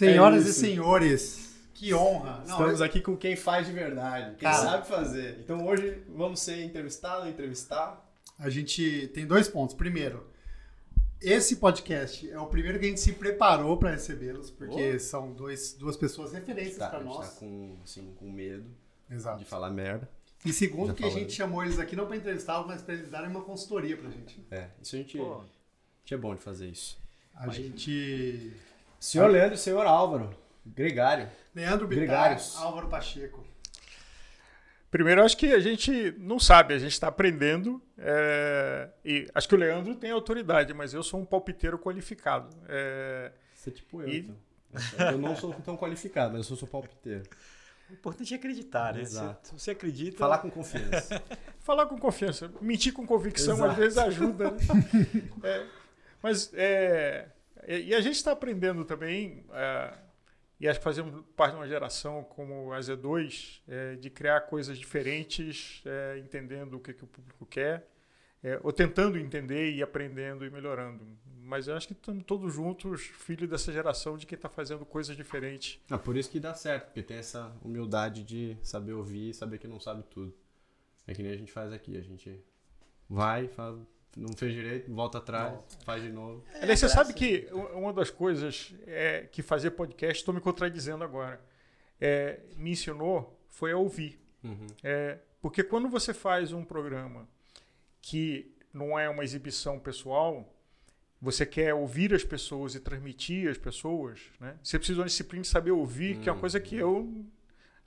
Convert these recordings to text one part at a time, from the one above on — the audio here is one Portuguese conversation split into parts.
Senhoras É e senhores, que honra. Não, Estamos eu- aqui com quem faz de verdade, quem Cara. sabe fazer. Então hoje vamos ser entrevistado, entrevistar. A gente tem dois pontos. Primeiro, esse podcast é o primeiro que a gente se preparou para recebê-los, porque são dois, duas pessoas referências Tá, a para gente nós. tá com, assim, com medo Exato. de falar merda. E segundo, Já que a gente chamou eles aqui não para entrevistá-los, mas para eles darem uma consultoria pra gente. É, isso a gente, Pô, a gente é bom de fazer isso. A gente. Senhor Leandro e senhor Álvaro, gregário. Leandro Bittar, Gregários. Álvaro Pacheco. Primeiro, acho que a gente não sabe, a gente está aprendendo. é, e acho que o Leandro tem autoridade, mas eu sou um palpiteiro qualificado. É, Você é tipo eu, E- então. Eu não sou tão qualificado, mas eu sou, palpiteiro. O importante é acreditar, né? Exato. Se, se você acredita. Falar com confiança. falar com confiança, mentir com convicção Exato. às vezes ajuda. Né? É, mas é, e a gente está aprendendo também, é, e acho que fazemos parte de uma geração como a Z2, é, de criar coisas diferentes, é, entendendo o que, que o público quer, é, ou tentando entender e aprendendo e melhorando. Mas eu acho que estamos todos juntos, filhos dessa geração de quem está fazendo coisas diferentes. Ah, por isso que dá certo, porque tem essa humildade de saber ouvir e saber que não sabe tudo. É que nem a gente faz aqui, a gente vai, fala, não fez direito, volta atrás, faz de novo. Aliás, você sabe que uma das coisas é, que fazer podcast, estou me contradizendo agora, é, me ensinou foi a ouvir. Uhum. É, porque quando você faz um programa que não é uma exibição pessoal, você quer ouvir as pessoas e transmitir as pessoas, né? você precisa de uma disciplina de saber ouvir, que é uma coisa que eu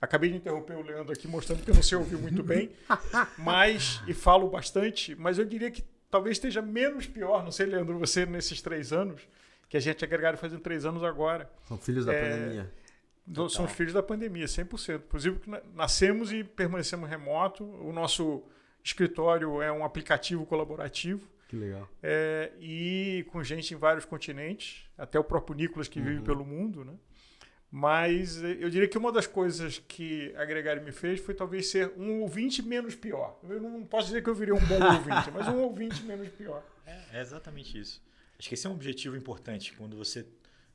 acabei de interromper o Leandro aqui mostrando que eu não sei ouvir muito bem, mas e falo bastante, mas eu diria que talvez esteja menos pior, não sei, Leandro, você nesses três anos, que a gente é agregado fazendo três anos agora. São filhos da É, pandemia. Nós Somos filhos da pandemia, 100%. Inclusive, na- nascemos e permanecemos remoto. O nosso escritório é um aplicativo colaborativo Que legal. é, e com gente em vários continentes, até o próprio Nicolas que vive pelo mundo, né? Mas eh, eu diria que uma das coisas que a me fez foi talvez ser um ouvinte menos pior. Eu não posso dizer que eu virei um bom ouvinte, mas um ouvinte menos pior. É, é exatamente isso. Acho que esse é um objetivo importante quando você.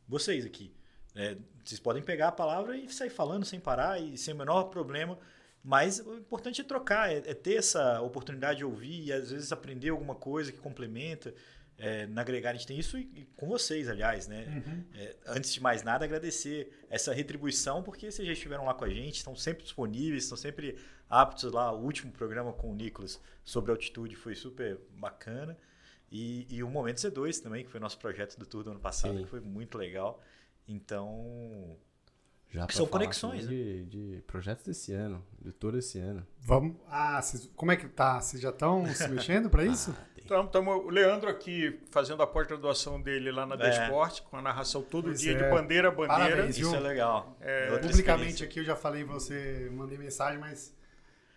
Vocês aqui. é, vocês podem pegar a palavra e sair falando sem parar e sem o menor problema. Mas o importante é trocar, é, é ter essa oportunidade de ouvir e às vezes aprender alguma coisa que complementa. É, na Agregar a gente tem isso e, e com vocês, aliás, né? É, antes de mais nada, agradecer essa retribuição, porque vocês já estiveram lá com a gente, estão sempre disponíveis, estão sempre aptos lá. O último programa com o Nicolas sobre altitude foi super bacana. E, e o Momento C2 também, que foi nosso projeto do tour do ano passado, Sim. que foi muito legal. Então, Já Que são conexões, também De, de projetos desse ano, de todo esse ano. Vamos. Ah, vocês- como é que tá? Vocês já estão se mexendo para isso? Então, estamos o Leandro aqui fazendo a pós-graduação dele lá na É. Desporte, com a narração todo Pois dia é. de bandeira a bandeira. Parabéns, isso é legal. É, Publicamente aqui eu já falei você, mandei mensagem, mas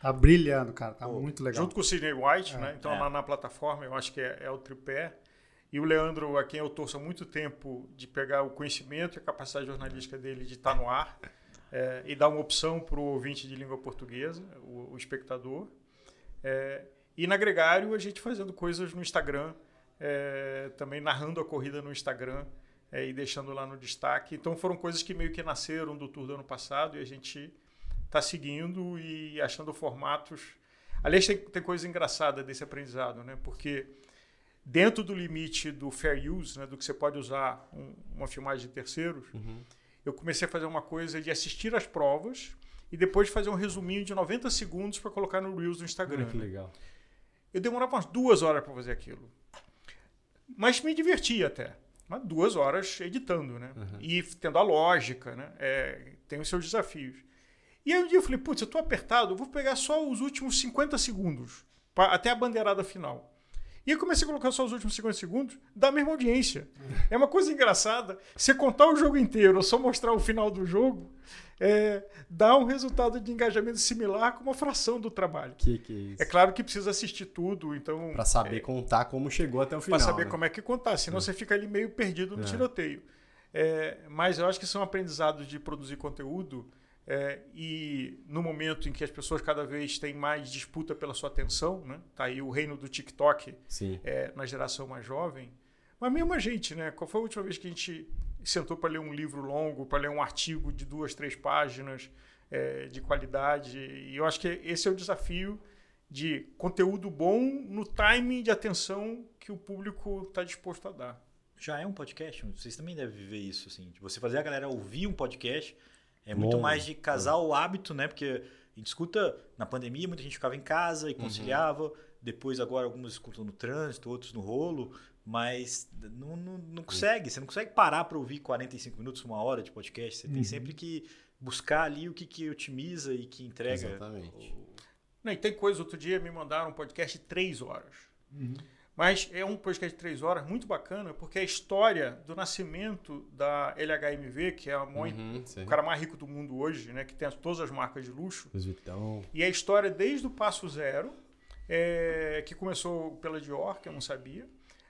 tá brilhando, cara. Tá Pô, muito legal. Junto com o Sidney White, É. né? Então, É. lá na plataforma, eu acho que é, é o tripé. E o Leandro, a quem eu torço há muito tempo de pegar o conhecimento e a capacidade jornalística dele de estar no ar é, e dar uma opção para o ouvinte de língua portuguesa, o, o espectador. É, e na Gregário, a gente fazendo coisas no Instagram, é, também narrando a corrida no Instagram é, e deixando lá no destaque. Então, foram coisas que meio que nasceram do tour do ano passado e a gente está seguindo e achando formatos. Aliás, tem, tem coisa engraçada desse aprendizado, né? Porque dentro do limite do fair use, né, do que você pode usar um- uma filmagem de terceiros, eu comecei a fazer uma coisa de assistir às provas e depois fazer um resuminho de 90 segundos para colocar no Reels do Instagram. Ah, que né? legal. Eu demorava umas duas horas para fazer aquilo. Mas me divertia até. Mas duas horas editando, né? E tendo a lógica, né? É, tem os seus desafios. E aí um dia eu falei, putz, eu tô apertado, eu vou pegar só os últimos 50 segundos, pra- até a bandeirada final. E eu comecei a colocar só os últimos 50 segundos da mesma audiência. É uma coisa engraçada. Você contar o jogo inteiro ou só mostrar o final do jogo, é, dá um resultado de engajamento similar com uma fração do trabalho. Que que é isso? É claro que precisa assistir tudo, então. Pra saber contar como chegou até o final. Para saber né? como é que contar, senão você fica ali meio perdido no É. tiroteio. É, mas eu acho que são aprendizados de produzir conteúdo é, e no momento em que as pessoas cada vez têm mais disputa pela sua atenção, né? Tá aí o reino do TikTok Sim. é, na geração mais jovem. Mas mesmo a gente, né? Qual foi a última vez que a gente sentou para ler um livro longo, para ler um artigo de duas, três páginas é, de qualidade. E eu acho que esse é o desafio de conteúdo bom no timing de atenção que o público está disposto a dar. Já é um podcast? Vocês também devem viver isso, assim. De você fazer a galera ouvir um podcast é muito Bom, mais de casar é. o hábito, né? Porque a gente escuta na pandemia, muita gente ficava em casa e uhum. conciliava. Uhum. Depois, agora, alguns escutam no trânsito, outros no rolo. Mas não, não, não consegue. Você não consegue parar para ouvir 45 minutos, uma hora de podcast. Você uhum. tem sempre que buscar ali o que, que otimiza e que entrega. Exatamente. O... Não, e tem coisa, outro dia me mandaram um podcast de três horas. Uhum. Mas é um podcast de três horas muito bacana, porque é a história do nascimento da LHMV, que é a mãe, uhum, o cara mais rico do mundo hoje, né, que tem todas as marcas de luxo. Vitão. E a história desde o passo zero, é, que começou pela Dior, que eu não sabia,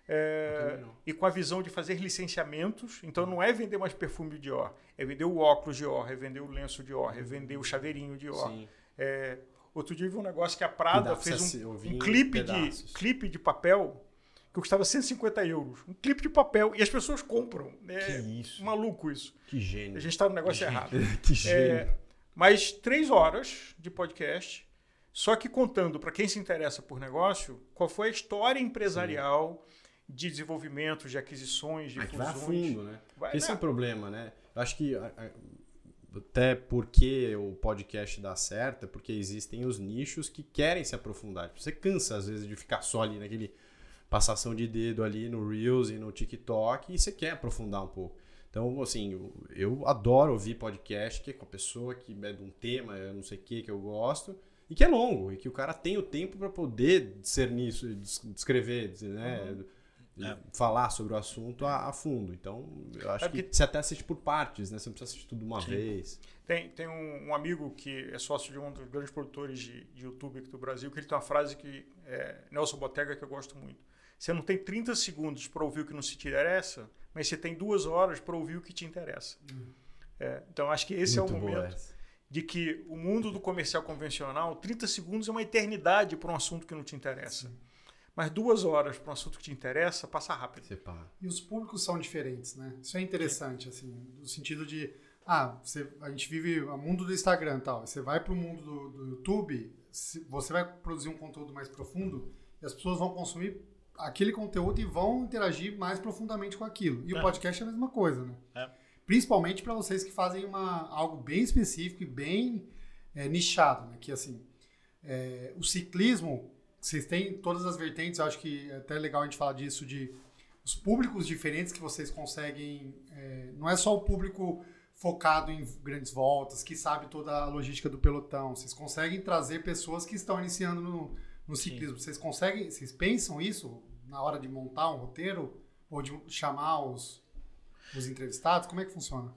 é, e com a visão de fazer licenciamentos. Então não é vender mais perfume Dior, é vender o óculos Dior, é vender o lenço Dior, é vender o chaveirinho Dior. É, outro dia vi um negócio que a Prada fez um, um clipe, de, clipe de papel que custava 150 euros. Um clipe de papel. E as pessoas compram. É que isso. maluco isso. Que gênio. A gente está no negócio que errado. que gênio. É, mas três horas de podcast. Só que contando para quem se interessa por negócio, qual foi a história empresarial Sim de desenvolvimento, de aquisições, de é fusões. Vai a fundo, né? Vai, Esse né? é o problema, né? Eu acho que até porque o podcast dá certo é porque existem os nichos que querem se aprofundar. Você cansa, às vezes, de ficar só ali naquele passação de dedo ali no Reels e no TikTok e você quer aprofundar um pouco. Então, assim, eu, eu adoro ouvir podcast que é com a pessoa que é de um tema, eu não sei o que, que eu gosto, e que é longo, e que o cara tem o tempo para poder ser nisso, descrever, né? Uhum é. falar sobre o assunto a, a, fundo. Então, eu acho é que você até assiste por partes, né? Você não precisa assistir tudo de uma Sim. vez. Tem, tem um, um, amigo que é sócio de um dos grandes produtores de, de YouTube aqui do Brasil, que ele tem uma frase que é Nelson Botega que eu gosto muito. Você não tem 30 segundos para ouvir o que não se te interessa, mas você tem duas horas para ouvir o que te interessa. Hum. É, então, acho que esse muito é o momento de que o mundo do comercial convencional, 30 segundos é uma eternidade para um assunto que não te interessa. Sim. Mas duas horas para um assunto que te interessa, passa rápido. E os públicos são diferentes, né? Isso é interessante, assim, no sentido de, ah, você, a gente vive o mundo do Instagram e tal. Você vai para o mundo do, do YouTube, você vai produzir um conteúdo mais profundo e as pessoas vão consumir aquele conteúdo e vão interagir mais profundamente com aquilo. E é. o podcast é a mesma coisa, né? É. Principalmente para vocês que fazem uma, algo bem específico e bem é, nichado, né? Que assim, é, o ciclismo vocês têm todas as vertentes, eu acho que é até legal a gente falar disso, de os públicos diferentes que vocês conseguem. É, não é só o público focado em grandes voltas, que sabe toda a logística do pelotão. Vocês conseguem trazer pessoas que estão iniciando no, no ciclismo. Sim. Vocês conseguem, vocês pensam isso na hora de montar um roteiro ou de chamar os, os entrevistados? Como é que funciona?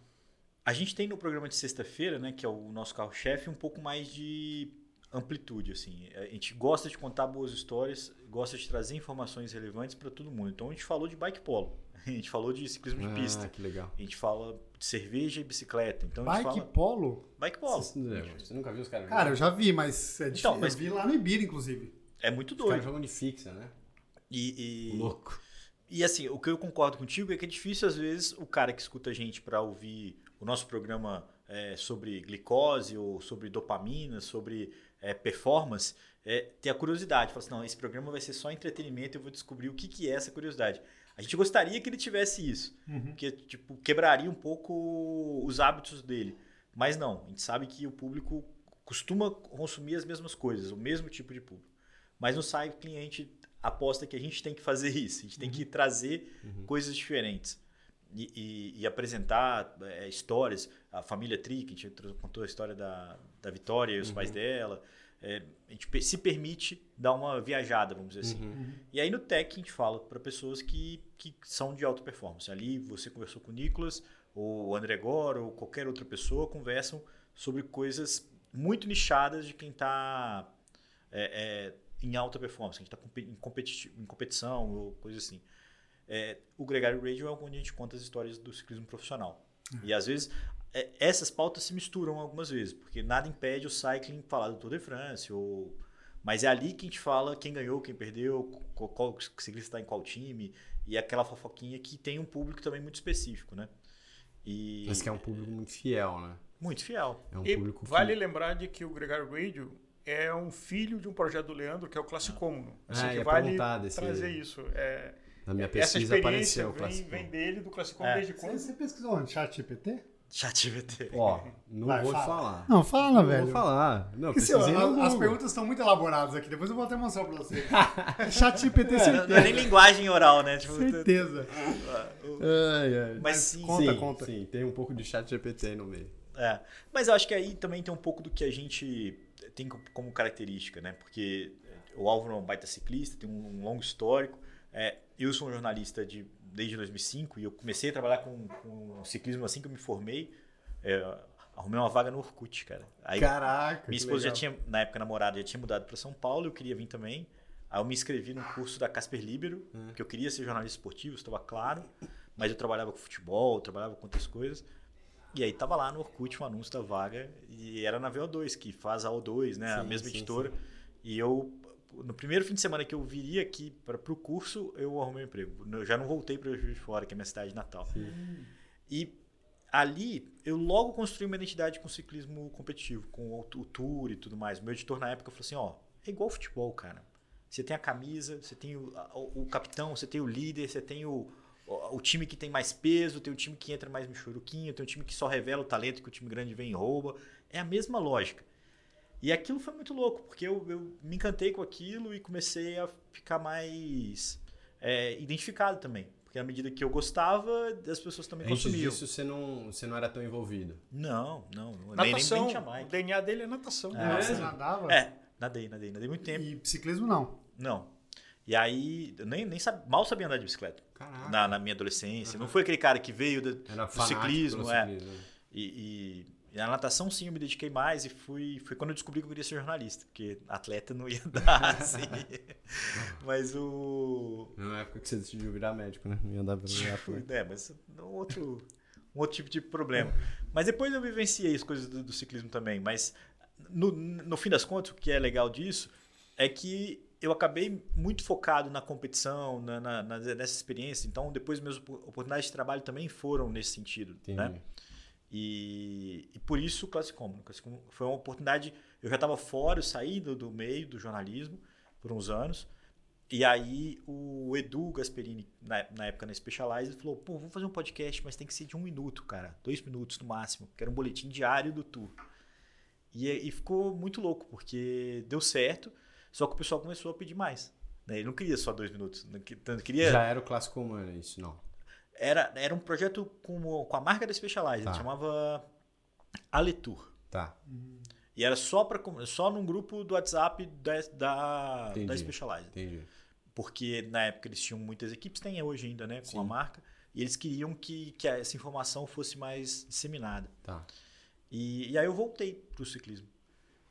A gente tem no programa de sexta-feira, né, que é o nosso carro-chefe, um pouco mais de amplitude, assim. A gente gosta de contar boas histórias, gosta de trazer informações relevantes para todo mundo. Então a gente falou de bike polo, a gente falou de ciclismo de ah, pista, que legal. a gente fala de cerveja e bicicleta. Então bike fala... polo? Bike polo. Você, você nunca viu os caras? Cara, eu já vi, mas é então, mas... eu vi lá no Ibira, inclusive. É muito doido. Os caras jogam de fixa, né? E, e... Louco. E assim, o que eu concordo contigo é que é difícil, às vezes, o cara que escuta a gente para ouvir o nosso programa é, sobre glicose ou sobre dopamina, sobre é, performance, é, ter a curiosidade. Falar assim, não, esse programa vai ser só entretenimento, eu vou descobrir o que, que é essa curiosidade. A gente gostaria que ele tivesse isso, uhum. porque tipo, quebraria um pouco os hábitos dele. Mas não, a gente sabe que o público costuma consumir as mesmas coisas, o mesmo tipo de público. Mas no site cliente aposta que a gente tem que fazer isso, a gente tem que uhum. trazer uhum. coisas diferentes. E, e, e, apresentar é, histórias. A família Tri, que a gente contou a história da, da Vitória e os uhum. pais dela. É, a gente se permite dar uma viajada, vamos dizer assim. Uhum. E aí no Tech a gente fala para pessoas que, que são de alta performance. Ali você conversou com o Nicolas, ou o André Gor, ou qualquer outra pessoa, conversam sobre coisas muito nichadas de quem está é, é, em alta performance, quem está em, competi em competição ou coisa assim. É, o Gregário Radio é onde a gente conta as histórias do ciclismo profissional. Uhum. E às vezes é, essas pautas se misturam algumas vezes, porque nada impede o cycling falar do Tour de France, ou... mas é ali que a gente fala quem ganhou, quem perdeu, qual, qual ciclista está em qual time, e aquela fofoquinha que tem um público também muito específico, né? E Mas que é um público muito fiel, né? muito fiel. É um E público vale fiel. lembrar de que o Gregário Radio é um filho de um projeto do Leandro, que é o Classicômono. Assim, Ah, que vale perguntar desse- trazer isso. É, Na minha essa pesquisa experiência apareceu o vem, vem dele, do Classicômono, É. desde Você, quando? você pesquisou onde? Chat GPT? ChatGPT. Ó, não Vai, vou fala. falar. Não, fala, Não velho. vou falar. Não, Porque, assim, no as perguntas estão muito elaboradas aqui, depois eu vou até mostrar pra você. Chat GPT, Não, certeza. não é nem linguagem oral, né? Tipo, Certeza. Ai, ai. Mas sim, conta, sim, conta. sim, tem um pouco de chat GPT no meio. É, mas eu acho que aí também tem um pouco do que a gente tem co- como característica, né? Porque o Álvaro é um baita ciclista, tem um longo histórico. É, eu sou um jornalista de, desde 2005 e eu comecei a trabalhar com, com ciclismo assim que eu me formei. É, arrumei uma vaga no Orkut, cara. Aí Caraca. minha esposa já tinha, na época namorada, já tinha mudado para São Paulo, eu queria vir também. Aí eu me inscrevi num curso da Casper Libero, porque eu queria ser jornalista esportivo, estava claro. Mas eu trabalhava com futebol, trabalhava com outras coisas. E aí tava lá no Orkut um anúncio da vaga e era na VO2, que faz a O2, né? a Sim, mesma sim, editora. E eu, no primeiro fim de semana que eu viria aqui para o curso, eu arrumei um emprego. Eu já não voltei para Juiz de Fora, que é minha cidade natal. E ali eu logo construí uma identidade com ciclismo competitivo, com o, o tour e tudo mais. Meu editor na época falou assim: ó, é igual futebol, cara. Você tem a camisa, você tem o, o- o capitão, você tem o líder, você tem o, o, o time que tem mais peso, tem o time que entra mais michuruquinho, tem o time que só revela o talento que o time grande vem e rouba. É a mesma lógica. E aquilo foi muito louco, porque eu, eu me encantei com aquilo e comecei a ficar mais é, identificado também. Porque à medida que eu gostava, as pessoas também Antes consumiam. disso, você não, você não era tão envolvido. Não, não. Nem, nem, Natação, nem tinha mais. o DNA dele é natação. Ah, você nadava? É, nadei, nadei, nadei muito tempo. E ciclismo não. Não. E aí, eu nem, nem sab- mal sabia andar de bicicleta. Caraca. Na, na minha adolescência. Não foi aquele cara que veio do, Era do ciclismo, é. ciclismo? E, e, e na natação, sim, eu me dediquei mais e fui, foi quando eu descobri que eu queria ser jornalista, porque atleta não ia dar, assim. Mas o. Na época que você decidiu virar médico, né? Não ia dar pra virar por... É, mas é um outro, um outro tipo de problema. Mas depois eu vivenciei as coisas do, do ciclismo também. Mas no, no fim das contas, o que é legal disso é que eu acabei muito focado na competição, na, na- nessa experiência. Então, depois minhas opor- oportunidades de trabalho também foram nesse sentido. Entendi. Né? E, e por isso o Classicom. O Classicom foi uma oportunidade. Eu já estava fora, eu saí do, do meio do jornalismo por uns anos. E aí o Edu Gasperini, na, na época na Specialized, falou: pô, vamos fazer um podcast, mas tem que ser de um minuto, cara. Dois minutos no máximo. Que era um boletim diário do tour. E, e ficou muito louco, porque deu certo, só que o pessoal começou a pedir mais. né? Ele não queria só dois minutos. Não, queria. Já era o clássico humano, isso, não. Era, era um projeto com, o- com a marca da Specialized, Tá. chamava Aletour. Tá. E era só, pra, só num grupo do WhatsApp da, da, Entendi. da Specialized. Entendi. Porque na época eles tinham muitas equipes, tem hoje ainda, né? Com Sim. a marca. E eles queriam que, que essa informação fosse mais disseminada. Tá. E, e aí eu voltei pro ciclismo.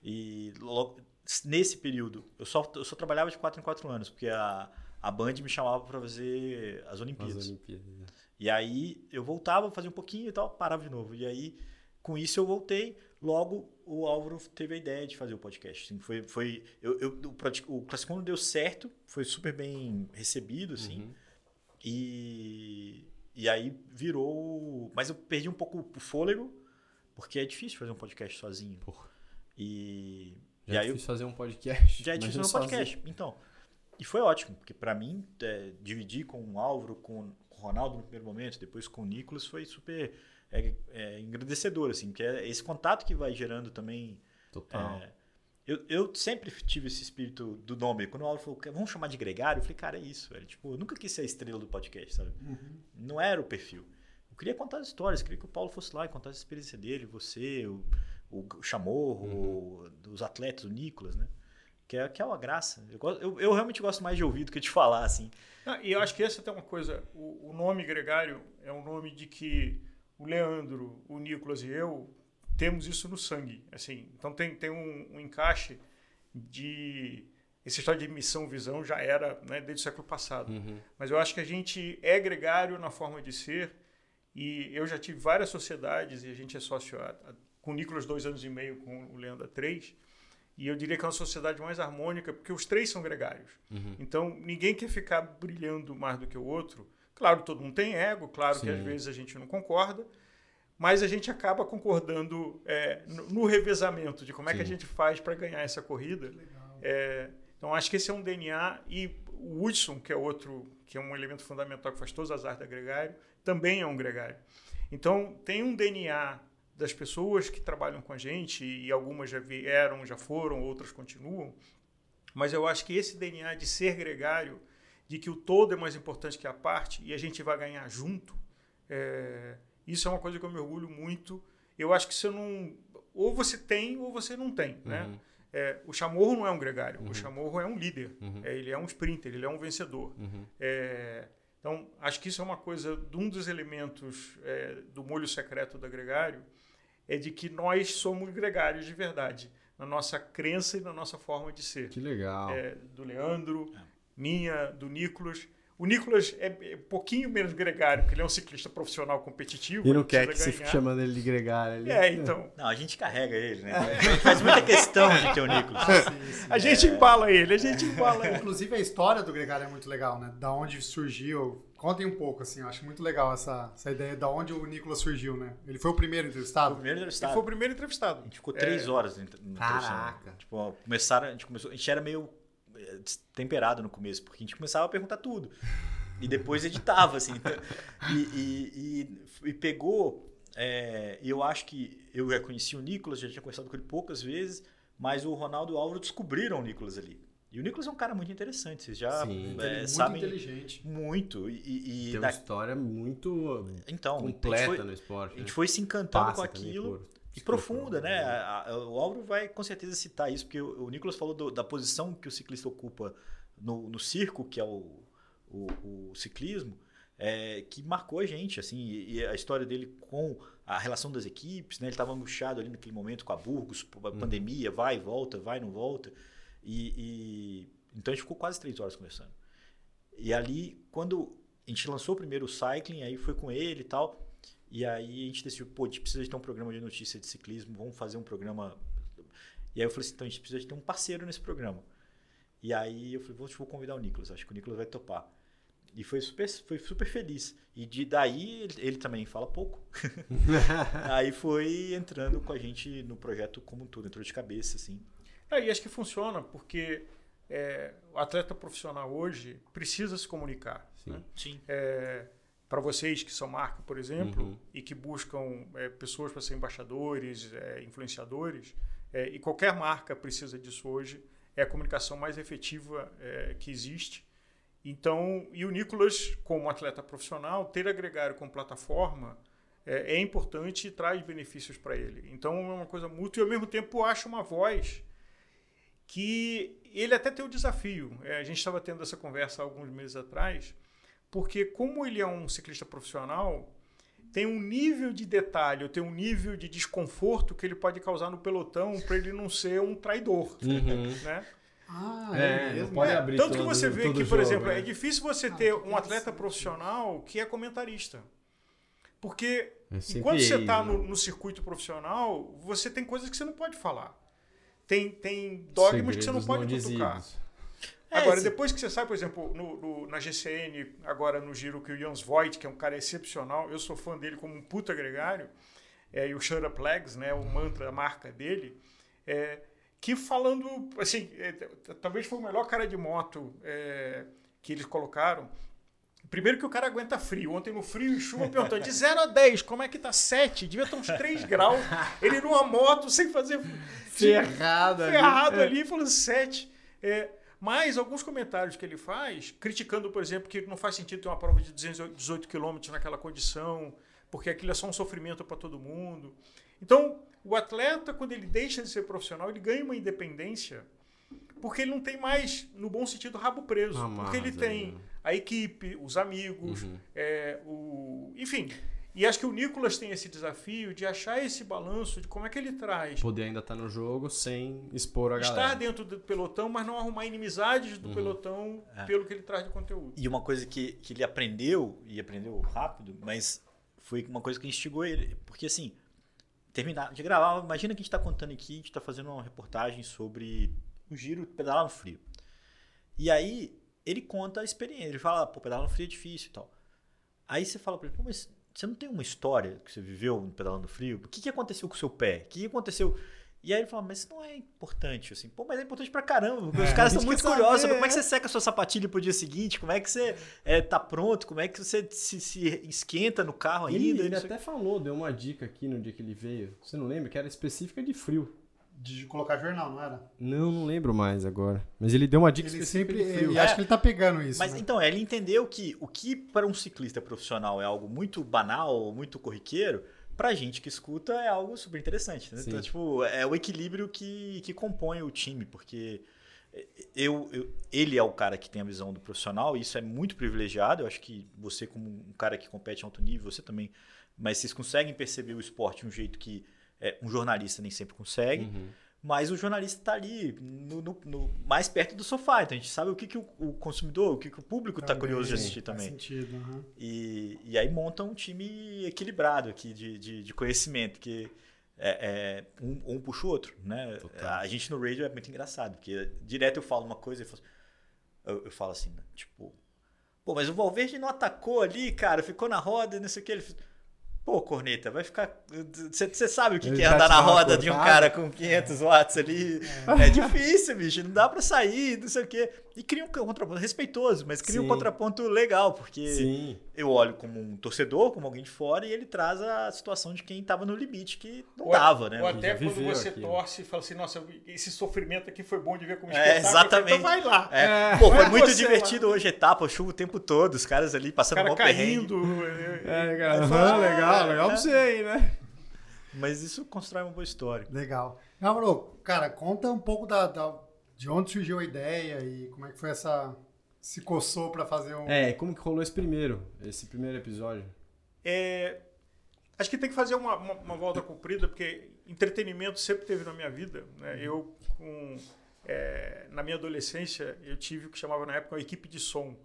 E logo, nesse período, eu só, eu só trabalhava de 4 em 4 anos, porque a, a Band me chamava para fazer as As Olimpíadas. Olimpíadas. né? E aí eu voltava, fazia um pouquinho e tal, parava de novo. E aí, com isso, eu voltei. Logo, o Álvaro teve a ideia de fazer o podcast. Assim, foi, foi, eu, eu, o, o Classicon deu certo, foi super bem recebido, assim. Uhum. E, e aí virou. Mas eu perdi um pouco o fôlego, porque é difícil fazer um podcast sozinho. Porra. E, e Já é aí eu difícil fazer um podcast. já é difícil imagina no podcast. Então, e foi ótimo, porque pra mim, é, dividir com o Álvaro, com o Ronaldo no primeiro momento, depois com o Nicolas, foi super é, é, engrandecedor, assim, porque é esse contato que vai gerando também. Total. é, eu, eu sempre tive esse espírito do nome. Quando o Álvaro falou, vamos chamar de gregário, eu falei, cara, é isso, velho. Tipo, eu nunca quis ser a estrela do podcast, sabe? Não era o perfil. Eu queria contar as histórias, queria que o Paulo fosse lá e contasse a experiência dele, você, o, o Chamorro, os atletas, o Nicolas, né? Que é, que é uma graça. Eu, eu, eu realmente gosto mais de ouvir do que de falar, assim. Ah, e eu acho que essa é até uma coisa, o, o nome Gregário é um nome de que o Leandro, o Nicolas e eu temos isso no sangue, assim. Então tem, tem um, um encaixe de essa história de missão visão já era né, desde o século passado. Uhum. Mas eu acho que a gente é gregário na forma de ser e eu já tive várias sociedades e a gente é sócio há- há- com o Nicolas dois anos e meio, com o Leandro há três. E eu diria que é uma sociedade mais harmônica porque os três são gregários. Uhum. Então, ninguém quer ficar brilhando mais do que o outro. Claro, todo mundo tem ego, claro que Sim. às vezes a gente não concorda, mas a gente acaba concordando é, no, no, revezamento de como é que a gente faz para ganhar essa corrida. É, então acho que esse é um DNA e o Hudson, que é outro, que é um elemento fundamental que faz todas as artes da gregário, também é um gregário. Então tem um DNA das pessoas que trabalham com a gente e algumas já vieram, já foram, outras continuam. Mas eu acho que esse DNA de ser gregário, de que o todo é mais importante que a parte e a gente vai ganhar junto, é, isso é uma coisa que eu me orgulho muito. Eu acho que você não. Ou você tem ou você não tem. Né? Uhum. É, o chamorro não é um gregário, uhum. o chamorro é um líder. Uhum. É, ele é um sprinter, ele é um vencedor. Uhum. É, então, acho que isso é uma coisa, de um dos elementos é, do molho secreto da gregário, é de que nós somos gregários de verdade, na nossa crença e na nossa forma de ser. Que legal. É, do Leandro, é. minha, do Nicolas. O Nicolas é, é pouquinho menos gregário, porque ele é um ciclista profissional competitivo. E não quer que você fique chamando ele de gregário. Ele... É, então. Não, a gente carrega ele, né? Faz muita questão de ter o Nicolas. Sim, sim. A gente embala ele, a gente embala ele. Inclusive a história do gregário é muito legal, né? Da onde surgiu. Contem um pouco, assim, eu acho muito legal essa, essa ideia da onde o Nicolas surgiu, né? Ele foi o primeiro entrevistado? Foi o primeiro entrevistado. Ele foi o primeiro entrevistado. A gente ficou três é... horas no, no Caraca. Tipo, começaram, a gente começou, a gente era meio temperado no começo, porque a gente começava a perguntar tudo. E depois editava, assim. Então, e, e, e, e, pegou. É, eu acho que eu já conheci o Nicolas, já tinha conversado com ele poucas vezes, mas o Ronaldo e o Álvaro descobriram o Nicolas ali. E o Nicolas é um cara muito interessante, vocês já Sim, é, muito sabem. inteligente. Muito. E, e Tem da... uma história muito então, completa foi, no esporte. A gente né? foi se encantando Passa com aquilo. E profunda, né? A, a, o Álvaro vai com certeza citar isso, porque o, o Nicolas falou do, da posição que o ciclista ocupa no, no circo, que é o, o, o ciclismo, é, que marcou a gente, assim, e, e, a história dele com a relação das equipes, né? Ele estava angustiado ali naquele momento com a Burgos, a uhum. pandemia, vai, volta, vai, não volta. E, e, então a gente ficou quase três horas conversando. E ali, quando a gente lançou o primeiro cycling, aí foi com ele e tal. E aí a gente decidiu, pô, a gente precisa de ter um programa de notícia de ciclismo, vamos fazer um programa. E aí eu falei assim, então a gente precisa de ter um parceiro nesse programa. E aí eu falei, vou, vou convidar o Nicolas, acho que o Nicolas vai topar. E foi super, foi super feliz. E de daí ele, ele também fala pouco. aí foi entrando com a gente no projeto como um todo, entrou de cabeça, assim. É, e acho que funciona, porque é, o atleta profissional hoje precisa se comunicar. Sim. Né? Sim. É, para vocês que são marca, por exemplo, uhum. e que buscam é, pessoas para ser embaixadores, é, influenciadores, é, e qualquer marca precisa disso hoje, é a comunicação mais efetiva é, que existe. Então, e o Nicolas, como atleta profissional, ter agregado com plataforma é, é importante e traz benefícios para ele. Então, é uma coisa mútua e, ao mesmo tempo, acha uma voz que ele até tem o desafio. É, a gente estava tendo essa conversa alguns meses atrás, porque como ele é um ciclista profissional, tem um nível de detalhe, tem um nível de desconforto que ele pode causar no pelotão para ele não ser um traidor, uhum. né? Ah, é, é pode abrir Tanto todo, que você vê que, por exemplo, é difícil você ah, ter um atleta profissional que é comentarista. Porque é enquanto você está no, no, circuito profissional, você tem coisas que você não pode falar. Tem, tem dogmas Segredos que você não pode cutucar. É, agora, esse... depois que você sai, por exemplo, no, no, na GCN, agora no giro que o Jans Voigt, que é um cara excepcional, eu sou fã dele como um puta gregário, é, e o Shut Up Legs, né, o mantra, a marca dele, é, que falando, assim, é, talvez foi o melhor cara de moto é, que eles colocaram. Primeiro que o cara aguenta frio. Ontem no frio e chuva perguntou de 0 a 10, como é que tá 7? Devia estar uns 3 graus. Ele numa moto sem fazer ferrado, ferrado ali, ali falando 7. É, mas alguns comentários que ele faz, criticando, por exemplo, que não faz sentido ter uma prova de 18 quilômetros naquela condição, porque aquilo é só um sofrimento para todo mundo. Então, o atleta, quando ele deixa de ser profissional, ele ganha uma independência, porque ele não tem mais, no bom sentido, rabo preso. porque ele tem é. a equipe, os amigos, uhum. é, o, enfim, e acho que o Nicolas tem esse desafio de achar esse balanço de como é que ele traz. Poder ainda estar tá no jogo sem expor a galera. Estar dentro do pelotão, mas não arrumar inimizades do uhum. pelotão é. pelo que ele traz de conteúdo. E uma coisa que, que ele aprendeu, e aprendeu rápido, mas foi uma coisa que instigou ele. Porque assim, terminar de gravar, imagina que a gente está contando aqui, a gente está fazendo uma reportagem sobre o giro pedalar no frio. E aí ele conta a experiência, ele fala, pô, pedalar no frio é difícil e tal. Aí você fala para ele, pô, mas você não tem uma história que você viveu pedalando frio? O que, que aconteceu com o seu pé? O que, que aconteceu? E aí ele fala, mas isso não é importante, assim. Pô, mas é importante pra caramba, porque é, os caras estão muito curiosos saber, como é que você seca a sua sapatilha pro dia seguinte, como é que você é, tá pronto, como é que você se, se esquenta no carro ainda. Ele, ele até falou, deu uma dica aqui no dia que ele veio, você não lembra? Que era específica de frio. De colocar jornal, não era? Não, não lembro mais agora. Mas ele deu uma dica ele sempre. E acho que ele tá pegando isso. Mas né? então, ele entendeu que o que para um ciclista profissional é algo muito banal, muito corriqueiro, pra gente que escuta é algo super interessante. Né? Então, tipo, é o equilíbrio que, que compõe o time, porque eu, eu, ele é o cara que tem a visão do profissional, e isso é muito privilegiado. Eu acho que você, como um cara que compete em alto nível, você também. Mas vocês conseguem perceber o esporte de um jeito que é, um jornalista nem sempre consegue. Uhum. Mas o jornalista está ali, no, no, no, mais perto do sofá. Então a gente sabe o que, que o, o consumidor, o que, que o público está curioso de assistir também. Sentido, uhum. e, e aí monta um time equilibrado aqui de, de, de conhecimento, que é, é, um, um puxa o outro. Né? A gente no radio é muito engraçado, porque direto eu falo uma coisa e eu, eu, eu falo assim, né? tipo, pô, mas o Valverde não atacou ali, cara, ficou na roda, não sei o que. Ele Pô, corneta, vai ficar. Você sabe o que, que é andar na roda de um cara com 500 watts ali? É, é difícil, bicho. Não dá pra sair, não sei o quê. E cria um contraponto respeitoso, mas cria Sim. um contraponto legal, porque Sim. eu olho como um torcedor, como alguém de fora, e ele traz a situação de quem tava no limite, que não ou, dava, né? Ou até quando você aqui, torce e fala assim, nossa, esse sofrimento aqui foi bom de ver como é, espetáculo. Exatamente. Então vai lá. É. Pô, foi muito divertido lá. hoje, etapa, chuva o tempo todo, os caras ali passando cara mal caindo. É, cara, uhum, legal, legal pra você aí, né? Mas isso constrói uma boa história. Legal. Amaro, cara, conta um pouco da, da de onde surgiu a ideia e como é que foi essa. Se coçou para fazer um. É, como que rolou esse primeiro, esse primeiro episódio? É, acho que tem que fazer uma, uma, uma, volta comprida, porque entretenimento sempre teve na minha vida. Né? Eu, com, é, na minha adolescência, eu tive o que chamava na época uma equipe de som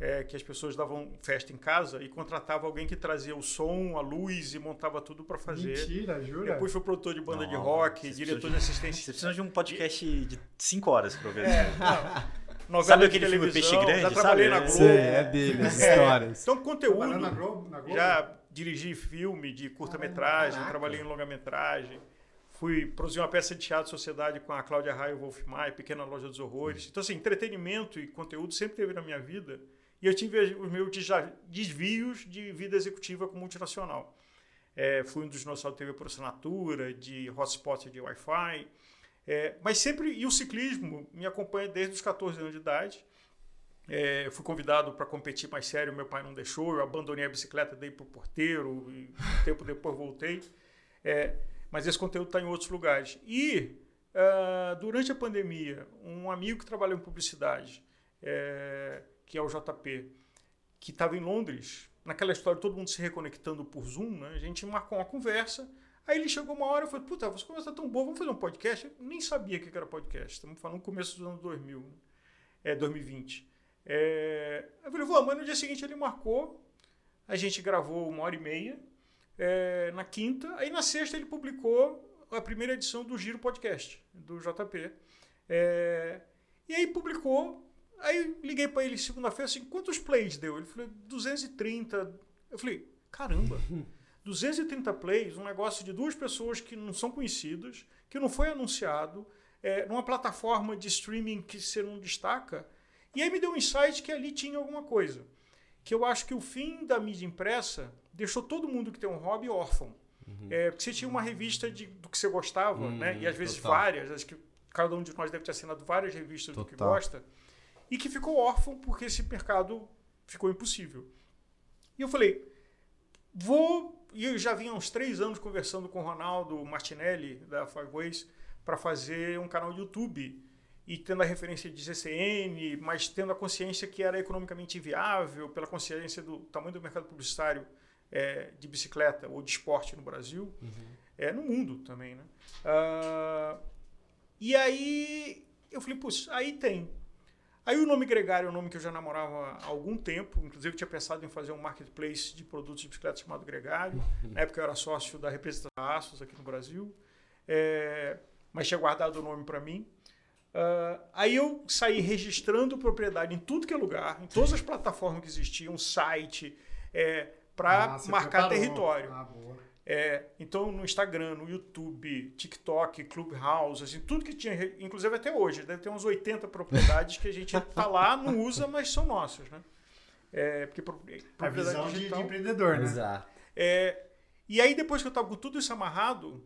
é, que as pessoas davam festa em casa e contratava alguém que trazia o som, a luz e montava tudo para fazer. Mentira, jura? Depois foi produtor de banda Não, de rock, diretor de assistência. Você precisa de um podcast de 5 horas para ver. É, novela sabe aquele filme Peixe Grande? Já trabalhei sabe? na Globo. Sim, é dele, as histórias. Então, conteúdo. Na Globo, na Globo? Já dirigi filme de curta-metragem, trabalhei em longa-metragem. Fui produzir uma peça de teatro sociedade com a Cláudia Raio Wolf Maia, Pequena Loja dos Horrores. Então, assim, entretenimento e conteúdo sempre teve na minha vida. E eu tive os meus desvios de vida executiva com multinacional. É, fui um dos nossos TV por assinatura, de hotspot de Wi-Fi. É, mas sempre, e o ciclismo me acompanha desde os 14 anos de idade. É, fui convidado para competir mais sério, meu pai não deixou, eu abandonei a bicicleta, dei para o porteiro, e um tempo depois voltei. É, mas esse conteúdo está em outros lugares. E, uh, durante a pandemia, um amigo que trabalhou em publicidade, é, que é o JP, que estava em Londres, naquela história todo mundo se reconectando por Zoom, né? a gente marcou uma conversa. Aí ele chegou uma hora e falou: Puta, essa conversa tá tão boa, vamos fazer um podcast? Eu nem sabia o que era podcast, estamos falando no começo dos anos 2000, né? é, 2020. É... Eu falei: Vamos, mas no dia seguinte ele marcou, a gente gravou uma hora e meia. É, na quinta, aí na sexta ele publicou a primeira edição do Giro Podcast, do JP. É, e aí publicou Aí liguei para ele segunda-feira assim, quantos plays deu? Ele falou, 230. Eu falei, caramba, 230 plays, um negócio de duas pessoas que não são conhecidas, que não foi anunciado, é, numa plataforma de streaming que você não destaca. E aí me deu um insight que ali tinha alguma coisa. Que eu acho que o fim da mídia impressa deixou todo mundo que tem um hobby órfão. Uhum. É, porque você tinha uma revista de, do que você gostava, uhum, né? E às vezes total. várias, acho que cada um de nós deve ter assinado várias revistas total. do que gosta e que ficou órfão porque esse mercado ficou impossível. E eu falei, vou. E eu já vinha uns três anos conversando com o Ronaldo Martinelli, da Five Ways, para fazer um canal de YouTube. E tendo a referência de GCN, mas tendo a consciência que era economicamente viável, pela consciência do tamanho do mercado publicitário é, de bicicleta ou de esporte no Brasil, uhum. é, no mundo também. Né? Uh, e aí eu falei, puxa, aí tem Aí o nome Gregário é um nome que eu já namorava há algum tempo, inclusive eu tinha pensado em fazer um marketplace de produtos de bicicleta chamado Gregário. Na época eu era sócio da representação Aços aqui no Brasil, é, mas tinha guardado o nome para mim. Uh, aí eu saí registrando propriedade em tudo que é lugar, em todas as plataformas que existiam, site, é, para Ah, marcar preparou. território. Ah, boa. É, então, no Instagram, no YouTube, TikTok, Clubhouse, assim, tudo que tinha, inclusive até hoje, deve ter uns 80 propriedades que a gente tá lá, não usa, mas são nossas, né? É, porque pro- A visão de, de digital... empreendedor, né? Exato. É, e aí, depois que eu estava com tudo isso amarrado,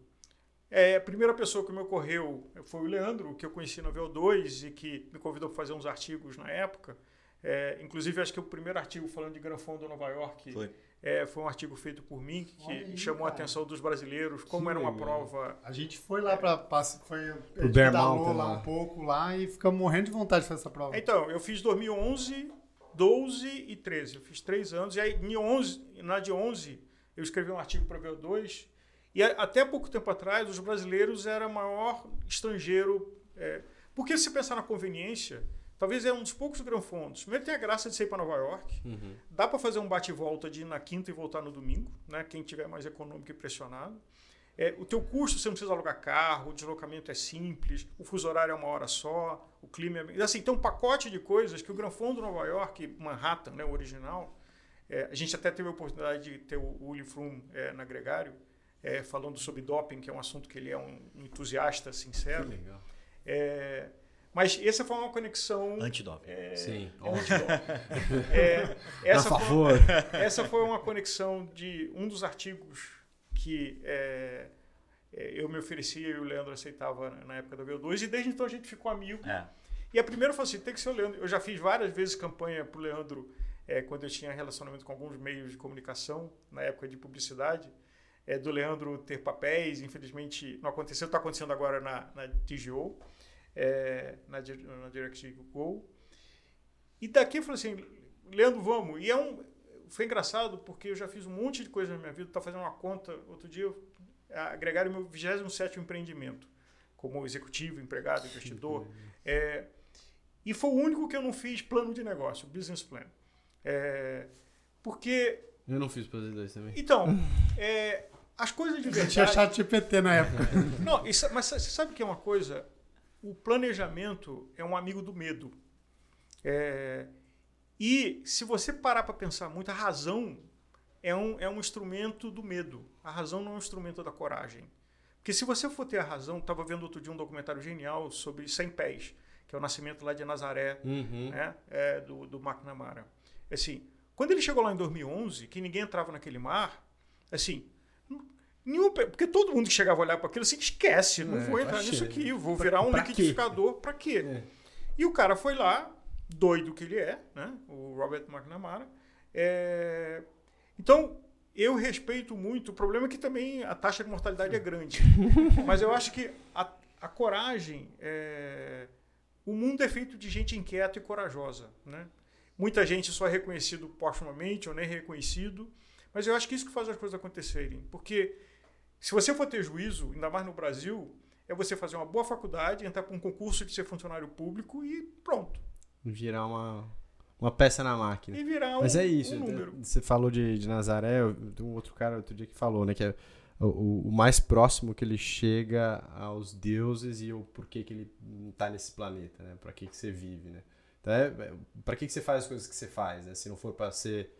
é, a primeira pessoa que me ocorreu foi o Leandro, que eu conheci no VO2 e que me convidou para fazer uns artigos na época. É, inclusive, acho que o primeiro artigo falando de Granfondo Nova York Foi. É, foi um artigo feito por mim, que aí, chamou a cara. atenção dos brasileiros, como Que era uma legal. prova. A gente foi lá para foi a Pro pedalou lá um pouco lá e ficamos morrendo de vontade de fazer essa prova. Então, eu fiz 2011, 12 e 13. Eu fiz três anos. E aí, em 11, na de 11, eu escrevi um artigo para a VO2. E a- até pouco tempo atrás, os brasileiros eram o maior estrangeiro. é, porque se pensar na conveniência, talvez é um dos poucos granfondos. Primeiro tem a graça de ser para Nova York. Uhum. Dá para fazer um bate-volta de ir na quinta e voltar no domingo, né? Quem tiver mais econômico e pressionado. É, o teu custo, você não precisa alugar carro, o deslocamento é simples, o fuso horário é uma hora só, o clima é... Assim, tem um pacote de coisas que o Gran Fundo Nova York, Manhattan, né, o original, é, a gente até teve a oportunidade de ter o Uli Frum é, na Gregário, é, falando sobre doping, que é um assunto que ele é um, entusiasta Que sincero. legal. Mas essa foi uma conexão... Antidoping. é, Sim. é antidoping. É, A essa foi- favor. essa foi uma conexão de um dos artigos que é, é, eu me oferecia e o Leandro aceitava na época da VO2, e desde então a gente ficou amigo. É. E a primeira foi assim: tem que ser o Leandro. Eu já fiz várias vezes campanha para o Leandro é, quando eu tinha relacionamento com alguns meios de comunicação, na época de publicidade, é, do Leandro ter papéis. Infelizmente não aconteceu, está acontecendo agora na, na TGO, é, na, na DirectGo. E daqui eu falei assim: Leandro, vamos. E é um, foi engraçado porque eu já fiz um monte de coisa na minha vida. Estava fazendo uma conta outro dia, eu, agregaram meu 27 empreendimento, como executivo, empregado, investidor. É, e foi o único que eu não fiz plano de negócio, business plan. É, porque, Eu não fiz fazer dois também. então, é, as coisas de Eu verdade. tinha chat GPT na época. Não, isso- mas você sabe que é uma coisa? O planejamento é um amigo do medo. É, e se você parar para pensar muito, a razão é um, é um instrumento do medo. A razão não é um instrumento da coragem. Porque se você for ter a razão, estava vendo outro dia um documentário genial sobre 100 pés, que é o nascimento lá de Nazaré, Uhum. né, é, do, do McNamara. Assim, quando ele chegou lá em 2011, que ninguém entrava naquele mar, assim, porque todo mundo que chegava a olhar para aquilo assim, esquece, não É, vou entrar nisso aqui, vou Pra- virar um pra quê? liquidificador, para quê? É. E o cara foi lá, doido que ele é, né, o Robert McNamara. é, Então, eu respeito muito, o problema é que também a taxa de mortalidade é grande. Mas eu acho que a, a coragem, é, o mundo é feito de gente inquieta e corajosa, né? Muita gente só é reconhecido postumamente ou nem reconhecido, mas eu acho que isso que faz as coisas acontecerem. Porque se você for ter juízo, ainda mais no Brasil, é você fazer uma boa faculdade, entrar para um concurso de ser funcionário público e pronto. Virar uma, uma peça na máquina. E virar um, Mas é isso. um número. Você falou de, de Nazaré, tem um outro cara outro dia que falou, né? Que é o- o, mais próximo que ele chega aos deuses e o porquê que ele tá nesse planeta, né? Pra que, que você vive, né? Então, é, é, pra que, que você faz as coisas que você faz, né? Se não for pra ser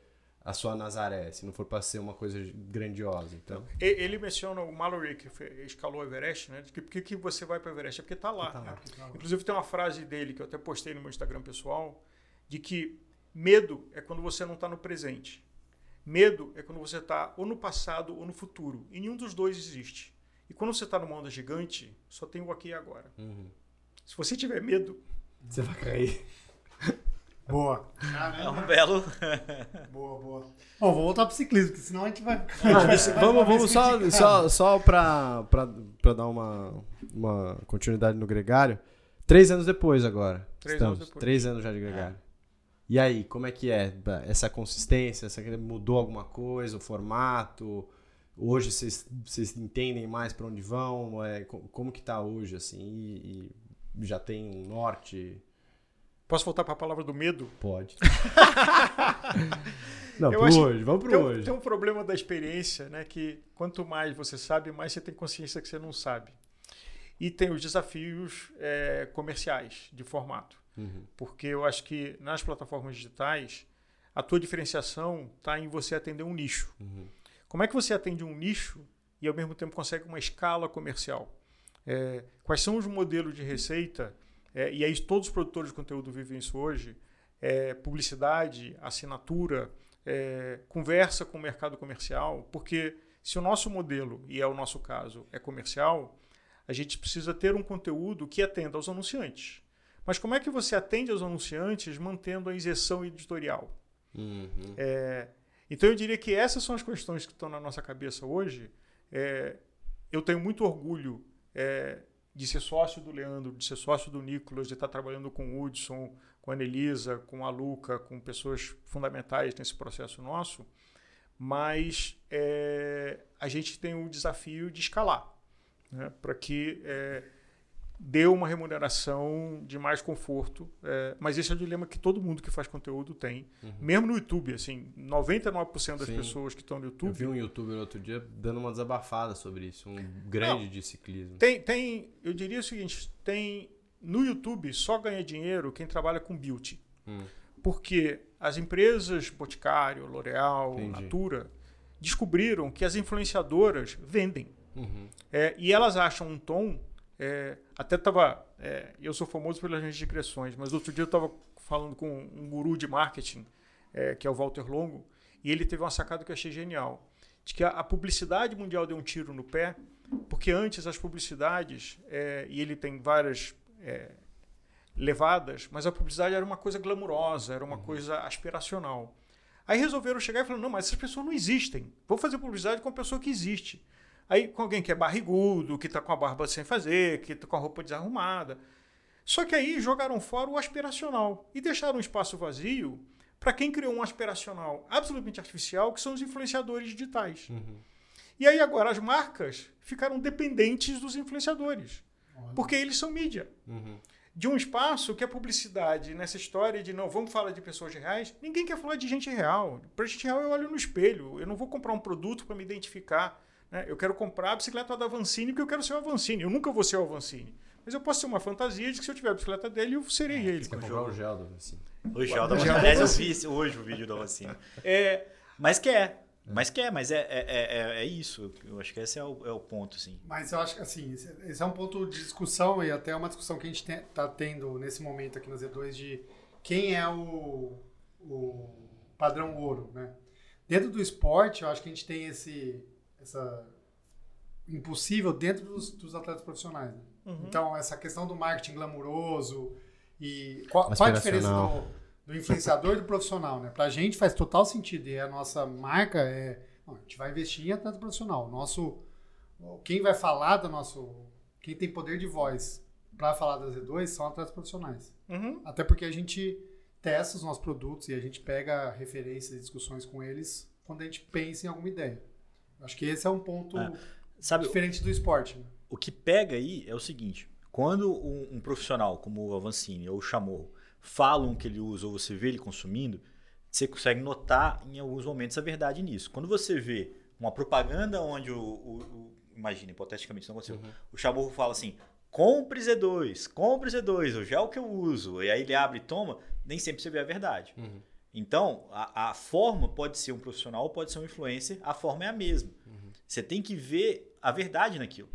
a sua Nazaré, se não for pra ser uma coisa grandiosa. Então, Ele menciona o Mallory, que escalou o Everest, né? De que por que, que você vai para o Everest? É porque tá lá. Tá lá. Inclusive tem uma frase dele que eu até postei no meu Instagram pessoal, de que medo é quando você não está no presente. Medo é quando você está ou no passado ou no futuro. E nenhum dos dois existe. E quando você está numa onda gigante, só tem o aqui e agora. uhum. Se você tiver medo, você vai cair. Boa. É um belo. Boa, boa. Bom, vou voltar pro ciclismo, porque senão a gente vai. vamos vamos só, só, só pra, pra, pra dar uma, uma continuidade no Gregário. Três anos depois agora. Três estamos. anos depois. Três anos já de Gregário. E aí, como é que é essa consistência? Essa, mudou alguma coisa? O formato? Hoje vocês, vocês entendem mais para onde vão? É, co- como que tá hoje, assim? E, e já tem um norte? Posso voltar para a palavra do medo? Pode. Não, pro acho- hoje. Vamos pro Tem, um- hoje. tem um problema da experiência, né? Que quanto mais você sabe, mais você tem consciência que você não sabe. E tem os desafios é, comerciais de formato. Uhum. Porque eu acho que nas plataformas digitais, a tua diferenciação está em você atender um nicho. Uhum. Como é que você atende um nicho e ao mesmo tempo consegue uma escala comercial? É, quais são os modelos de receita? É, e aí todos os produtores de conteúdo vivem isso hoje. É, publicidade, assinatura, é, conversa com o mercado comercial, porque se o nosso modelo, e é o nosso caso, é comercial, a gente precisa ter um conteúdo que atenda aos anunciantes. Mas como é que você atende aos anunciantes mantendo a isenção editorial? Uhum. É, então eu diria que essas são as questões que estão na nossa cabeça hoje. É, eu tenho muito orgulho é, de ser sócio do Leandro, de ser sócio do Nicolas, de estar trabalhando com o Hudson, com a Anelisa, com a Luca, com pessoas fundamentais nesse processo nosso. Mas é, a gente tem o desafio de escalar né, para que é, deu uma remuneração de mais conforto. É, mas esse é o dilema que todo mundo que faz conteúdo tem. Uhum. Mesmo no YouTube, assim, 99% das Sim. pessoas que estão no YouTube. Eu vi um youtuber outro dia dando uma desabafada sobre isso, um grande Não. de ciclismo. Tem, tem, eu diria o seguinte, tem no YouTube só ganha dinheiro quem trabalha com beauty. Hum. Porque as empresas Boticário, L'Oréal. Natura descobriram que as influenciadoras vendem. Uhum. É, e elas acham um tom. É, até estava. eu sou famoso pelas minhas digressões, mas outro dia eu estava falando com um guru de marketing, é, que é o Walter Longo, e ele teve uma sacada que eu achei genial. De que a, a publicidade mundial deu um tiro no pé, porque antes as publicidades, é, e ele tem várias é, levadas, mas a publicidade era uma coisa glamurosa, era uma coisa aspiracional. Aí resolveram chegar e falaram: não, mas essas pessoas não existem. Vou fazer publicidade com uma pessoa que existe. Aí com alguém que é barrigudo, que está com a barba sem fazer, que está com a roupa desarrumada. Só que aí jogaram fora o aspiracional e deixaram um espaço vazio para quem criou um aspiracional absolutamente artificial, que são os influenciadores digitais. Uhum. E aí agora as marcas ficaram dependentes dos influenciadores, porque eles são mídia Uhum. de um espaço que a publicidade, nessa história de não, vamos falar de pessoas reais, ninguém quer falar de gente real. Para gente real, eu olho no espelho. Eu não vou comprar um produto para me identificar. Né? Eu quero comprar a bicicleta da Avancini porque eu quero ser o Avancini. Eu nunca vou ser o Avancini. Mas eu posso ter uma fantasia de que se eu tiver a bicicleta dele, eu serei ele. Você quer comprar o gel do assim. O gel da vacina. Aliás, eu vi hoje o vídeo da vacina. É, Mas quer. Mas quer, mas é, é, é, é- é isso. Eu acho que esse é o, é o ponto, sim. Mas eu acho que assim, esse é um ponto de discussão e até uma discussão que a gente está tendo nesse momento aqui no Z2 de quem é o, o padrão ouro, né? Dentro do esporte, eu acho que a gente tem esse essa impossível dentro dos, dos atletas profissionais. Né? Uhum. Então, essa questão do marketing glamuroso e qual, qual a diferença do, do influenciador e do profissional, né? Pra gente faz total sentido e a nossa marca é, não, a gente vai investir em atleta profissional. Nosso quem vai falar do nosso, quem tem poder de voz para falar da Z2 são atletas profissionais. uhum. Até porque a gente testa os nossos produtos e a gente pega referências e discussões com eles quando a gente pensa em alguma ideia. Acho que esse é um ponto É. Sabe, diferente do esporte. Né? o que pega aí é o seguinte: quando um, um profissional como o Avancini ou o Chamorro falam que ele usa ou você vê ele consumindo, você consegue notar em alguns momentos a verdade nisso. Quando você vê uma propaganda onde o. o- o- imagina, hipoteticamente, isso não aconteceu. O Chamorro fala assim: compre Z2, compre Z2, o gel que eu uso. E aí ele abre e toma, nem sempre você vê a verdade. Uhum. Então, a, a forma pode ser um profissional, pode ser um influencer, a forma é a mesma. Você tem que ver a verdade naquilo.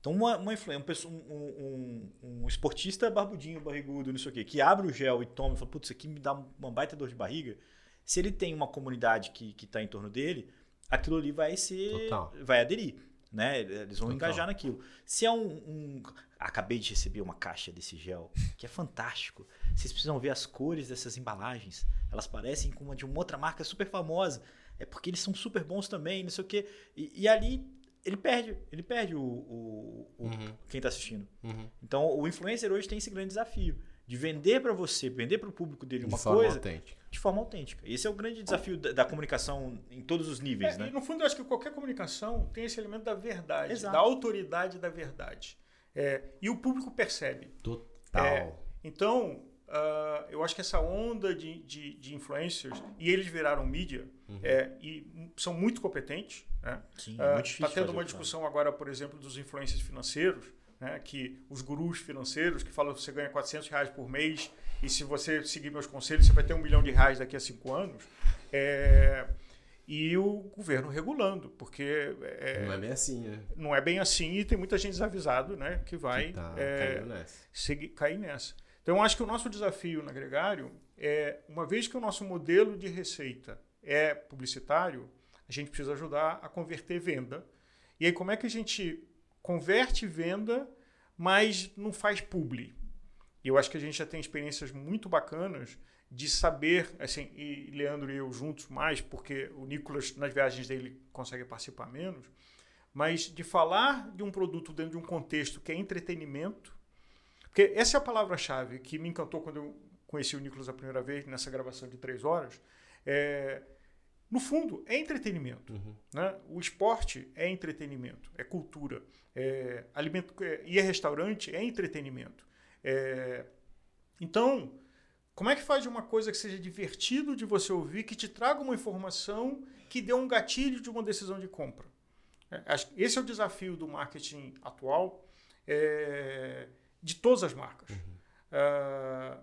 Então, uma, uma influ- uma pessoa- um, um- um esportista barbudinho, barrigudo, não sei o quê, que abre o gel e toma e fala, putz, isso aqui me dá uma baita dor de barriga. Se ele tem uma comunidade que está em torno dele, aquilo ali vai ser. Total. vai aderir. Né? Eles vão Total. engajar naquilo. Se é um, um- Acabei de receber uma caixa desse gel, que é fantástico. Vocês precisam ver as cores dessas embalagens. Elas parecem com uma de uma outra marca super famosa. É porque eles são super bons também, não sei o quê. E, e ali ele perde, ele perde o, o- o- Uhum. quem está assistindo. Uhum. Então o influencer hoje tem esse grande desafio de vender para você, vender para o público dele De uma forma coisa autêntica. de forma autêntica. Esse é o grande desafio da, da comunicação em todos os níveis, É, né? E no fundo, eu acho que qualquer comunicação tem esse elemento da verdade, Exato. da autoridade da verdade. É, e o público percebe. Total. É. Então, ah, eu acho que essa onda de, de, de influencers, e eles viraram mídia, é, e são muito competentes. Né? Sim, Ah, é muito difícil. Tá tendo uma discussão agora, por exemplo, dos influencers financeiros, né, que os gurus financeiros que falam que você ganha 400 reais por mês e se você seguir meus conselhos você vai ter um milhão de reais daqui a cinco anos. É, e o governo regulando, porque é, não é bem assim, né? Não é bem assim e tem muita gente desavisado, né, que vai que tá é, nessa. Seguir, cair nessa. Então, eu acho que o nosso desafio na Gregário é, uma vez que o nosso modelo de receita é publicitário, a gente precisa ajudar a converter venda. E aí, como é que a gente converte venda, mas não faz publi? E eu acho que a gente já tem experiências muito bacanas de saber, assim, e Leandro e eu juntos mais, porque o Nicolas, nas viagens dele, consegue participar menos, mas de falar de um produto dentro de um contexto que é entretenimento, porque essa é a palavra-chave que me encantou quando eu conheci o Nicolas a primeira vez, nessa gravação de três horas. É, no fundo, é entretenimento. Uhum. Né? O esporte é entretenimento, é cultura. É, alimento, é, e é restaurante, é entretenimento. É, então, como é que faz uma coisa que seja divertido de você ouvir, que te traga uma informação que dê um gatilho de uma decisão de compra? É, esse é o desafio do marketing atual é, de todas as marcas. Uhum. Uh,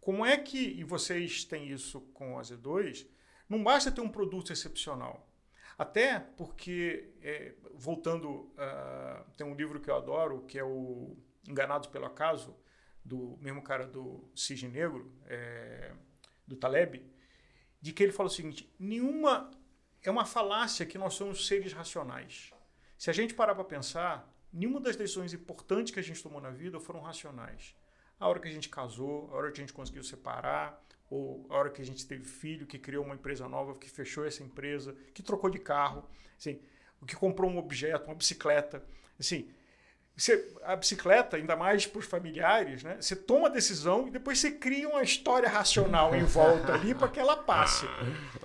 como é que, e vocês têm isso com a Z2, não basta ter um produto excepcional. Até porque, é, voltando, uh, tem um livro que eu adoro, que é o Enganados pelo Acaso, do mesmo cara do Cisne Negro, é, do Taleb, de que ele fala o seguinte: nenhuma. É uma falácia que nós somos seres racionais. Se a gente parar para pensar, nenhuma das decisões importantes que a gente tomou na vida foram racionais. A hora que a gente casou, a hora que a gente conseguiu separar, ou a hora que a gente teve filho, que criou uma empresa nova, que fechou essa empresa, que trocou de carro, assim, que comprou um objeto, uma bicicleta. Assim, você, a bicicleta, ainda mais para os familiares, né? Você toma a decisão e depois você cria uma história racional em volta ali para que ela passe.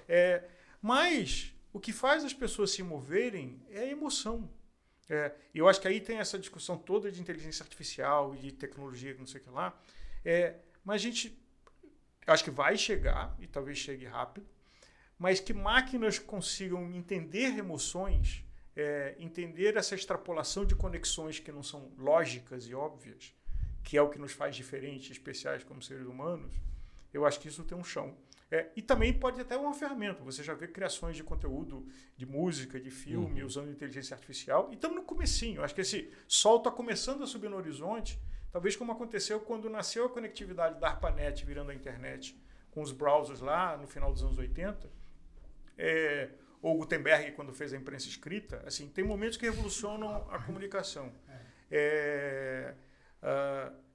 É, mas o que faz as pessoas se moverem é a emoção. É, eu acho que aí tem essa discussão toda de inteligência artificial e de tecnologia, não sei o que lá. É, mas a gente acho que vai chegar, e talvez chegue rápido, mas que máquinas consigam entender emoções é, entender essa extrapolação de conexões que não são lógicas e óbvias, que é o que nos faz diferentes, especiais como seres humanos, eu acho que isso tem um chão. É, e também pode até uma ferramenta. Você já vê criações de conteúdo, de música, de filme, uhum. usando inteligência artificial. E estamos no comecinho. Acho que esse sol está começando a subir no horizonte, talvez como aconteceu quando nasceu a conectividade da ARPANET virando a internet com os browsers lá no final dos anos 80. É, ou Gutenberg quando fez a imprensa escrita, assim, tem momentos que revolucionam a comunicação. É,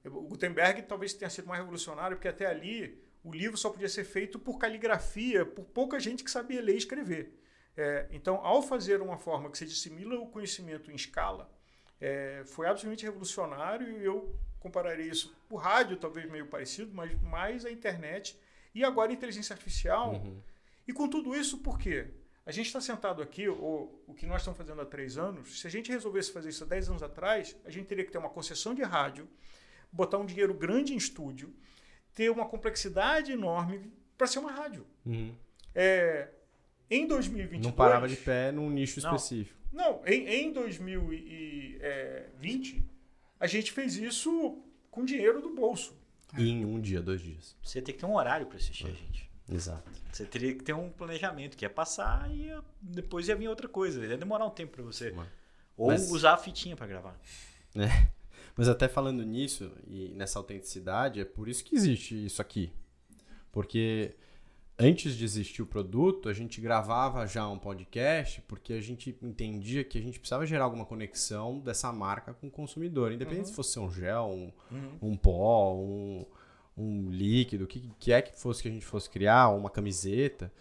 uh, o Gutenberg talvez tenha sido mais revolucionário, porque até ali o livro só podia ser feito por caligrafia, por pouca gente que sabia ler e escrever. É, então, ao fazer uma forma que se dissimila o conhecimento em escala, é, foi absolutamente revolucionário e eu compararia isso o rádio, talvez meio parecido, mas mais a internet e agora a inteligência artificial. Uhum. E com tudo isso, por quê? A gente está sentado aqui, ou o que nós estamos fazendo há três anos, se a gente resolvesse fazer isso há dez anos atrás, a gente teria que ter uma concessão de rádio, botar um dinheiro grande em estúdio, ter uma complexidade enorme para ser uma rádio. Uhum. É, em 2022... Não parava de pé num nicho não, específico. Não, em, em 2020, a gente fez isso com dinheiro do bolso. em um dia, dois dias. Você tem que ter um horário para assistir é. a gente. Exato. Você teria que ter um planejamento, que ia passar e ia, depois ia vir outra coisa. Ia demorar um tempo para você. Ou Mas... usar a fitinha para gravar. É. Mas até falando nisso e nessa autenticidade, é por isso que existe isso aqui. Porque antes de existir o produto, a gente gravava já um podcast porque a gente entendia que a gente precisava gerar alguma conexão dessa marca com o consumidor. Independente uhum. se fosse um gel, um, uhum. um pó, um, um líquido, o que, que é que fosse que a gente fosse criar, uma camiseta,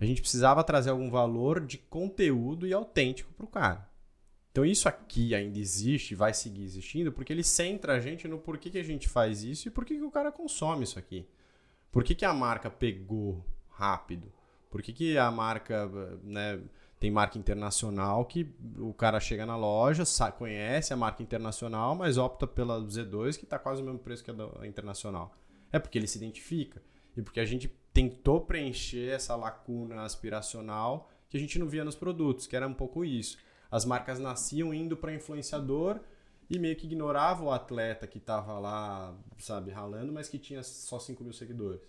a gente precisava trazer algum valor de conteúdo e autêntico para o cara. Então isso aqui ainda existe, vai seguir existindo, porque ele centra a gente no porquê que a gente faz isso e por que, o cara consome isso aqui. Por que, que a marca pegou rápido? Por que, que a marca né, tem marca internacional que o cara chega na loja, conhece a marca internacional, mas opta pela Z2 que está quase o mesmo preço que a internacional. É porque ele se identifica. E porque a gente tentou preencher essa lacuna aspiracional que a gente não via nos produtos, que era um pouco isso. As marcas nasciam indo para influenciador e meio que ignorava o atleta que estava lá, sabe, ralando, mas que tinha só 5 mil seguidores.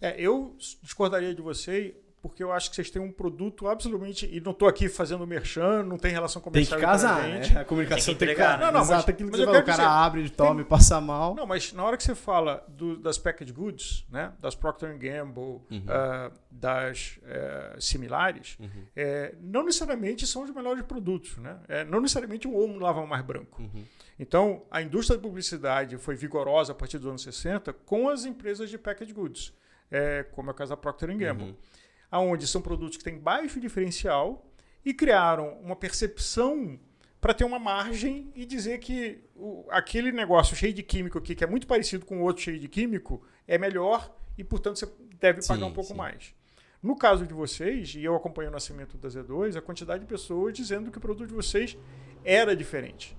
É, eu discordaria de você porque eu acho que vocês têm um produto absolutamente. E não estou aqui fazendo merchan, não tem relação comercial. Tem que casar, né? A comunicação tem que, entregar, tem que... Não, não, Exato, mas, aquilo que mas você falou, o cara abre, toma tem... e passa mal. Não, mas na hora que você fala do, das packaged goods, né? das Procter Gamble, uhum. uh, das uh, similares, uhum. é, não necessariamente são os melhores produtos. Né? É, não necessariamente um homo lava mais branco. Uhum. Então, a indústria da publicidade foi vigorosa a partir dos anos 60 com as empresas de packaged goods, é, como é o caso da Procter Gamble. Aonde são produtos que têm baixo diferencial e criaram uma percepção para ter uma margem e dizer que o, aquele negócio cheio de químico aqui, que é muito parecido com o outro cheio de químico, é melhor e, portanto, você deve pagar sim, um pouco sim. mais. No caso de vocês, e eu acompanho o nascimento da Z2, a quantidade de pessoas dizendo que o produto de vocês era diferente.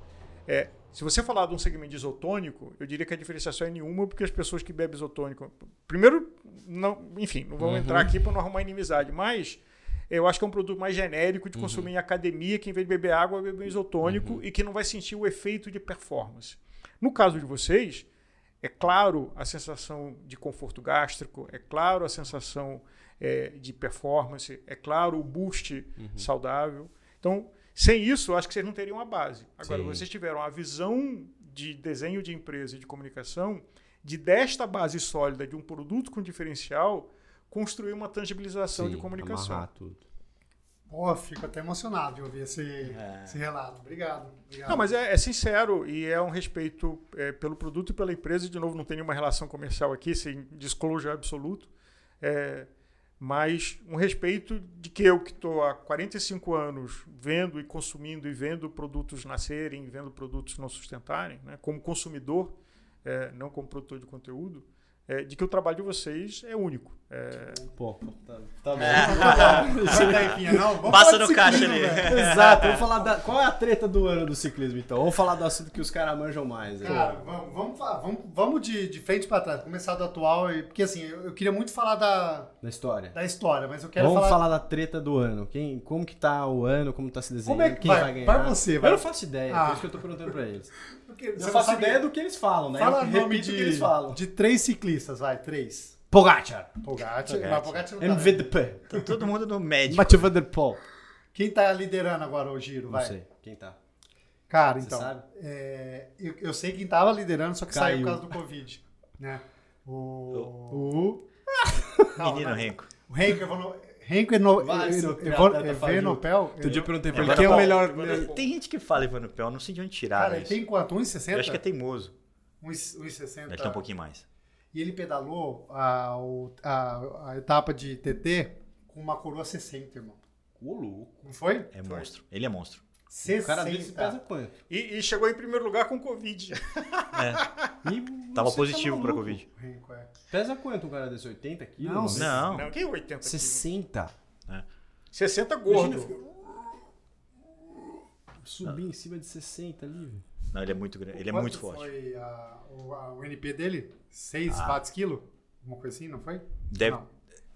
É, se você falar de um segmento isotônico, eu diria que a diferenciação é nenhuma, porque as pessoas que bebem isotônico. Primeiro, não, enfim, não vamos uhum. entrar aqui para não arrumar inimizade, mas eu acho que é um produto mais genérico de uhum. consumir em academia, que em vez de beber água, bebe um isotônico uhum. e que não vai sentir o efeito de performance. No caso de vocês, é claro a sensação de conforto gástrico, é claro a sensação é, de performance, é claro o boost uhum. saudável. Então, sem isso, acho que vocês não teriam a base. Agora, Sim. vocês tiveram a visão de desenho de empresa e de comunicação de desta base sólida de um produto com diferencial construir uma tangibilização Sim, de comunicação. tudo. Pô, fico até emocionado de ouvir esse, é. esse relato. Obrigado, obrigado. Não, mas é, é sincero e é um respeito é, pelo produto e pela empresa. De novo, não tem nenhuma relação comercial aqui, sem disclosure absoluto. É, mas um respeito de que eu que estou há 45 anos vendo e consumindo e vendo produtos nascerem, vendo produtos não sustentarem, né, como consumidor, é, não como produtor de conteúdo, é, de que o trabalho de vocês é único. É... Pô, tá, tá bom. É. não, Passa no caixa ali. Exato, vamos falar da. Qual é a treta do ano do ciclismo, então? Vamos falar do assunto que os caras manjam mais. Né? Cara, vamos, vamos, vamos, vamos de, de frente para trás, começar do atual, porque assim, eu, eu, queria muito falar da. Da história. Da história, mas eu quero vamos falar. Vamos falar da treta do ano. Quem, como que tá o ano, como tá se desenhando, como é que quem vai, vai ganhar. Vai você, vai. Eu não faço ideia, ah. por isso que eu tô perguntando pra eles. Porque eu faço ideia do que eles falam, né? Fala eu nome de, que eles falam. de três ciclistas, vai, três. Pogacar. Pogacar. Pogacar não tá MVP. Tá todo mundo no médico. Mathieu Van Der Poel. Quem tá liderando agora o giro, vai? Não sei. Quem tá? Cara, Você então. É, eu, eu, sei quem tava liderando, só que Caiu. saiu por causa do Covid. Né? O. O. o... Menino Renko. O Renko, Evano... Renko Eno... Evanopel. Outro dia eu perguntei pra ele quem é o melhor. Tem gente que fala Evanopel, não sei de onde tirar. Cara, ele tem quanto? 1,60? Eu acho que é teimoso. 1,60. Acho que é um pouquinho mais. E ele pedalou a, a, a etapa de TT com uma coroa 60, irmão. Ô, louco. Não foi? É foi. monstro. Ele é monstro. 60. O cara desse pesa quanto? E, e, chegou em primeiro lugar com Covid. É. E Tava positivo tá pra Covid. Rico, é. Pesa quanto um cara desse? 80 quilos? Não, não. não. Quem 80 60. É. 60 gordo. Imagina, subir em cima de 60 ali, velho. Não, ele é muito grande. Ele é muito forte. Foi a, o, a, o NP dele? 6 ah. watts quilo? Uma coisa assim, não foi? Deve. Não.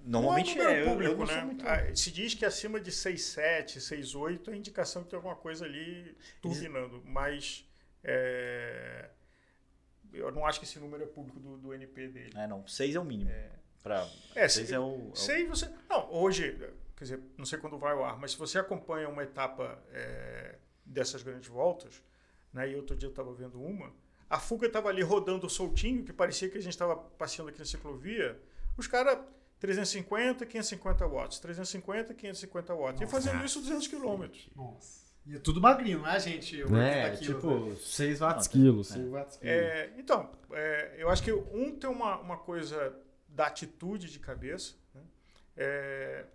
Normalmente é, é público, eu, eu né? Muito... Ah, se diz que acima de 6,7, 6,8 é indicação que tem alguma coisa ali turbinando, mas é... eu não acho que esse número é público do, do NP dele. É, não. 6 é o mínimo. É, pra... é 6 é o. 6 é você. Não, hoje, quer dizer, não sei quando vai ao ar, mas se você acompanha uma etapa é, dessas grandes voltas, né, e outro dia eu estava vendo uma, a fuga estava ali rodando soltinho, que parecia que a gente estava passeando aqui na ciclovia. Os caras, 350, 550 watts, 350, 550 watts. Nossa. E fazendo isso 200 quilômetros. Nossa. E é tudo magrinho, não é, gente? É, tipo, né? 6 watts quilos. É. Watts é, então, é, eu acho que um tem uma, uma coisa da atitude de cabeça, né? é,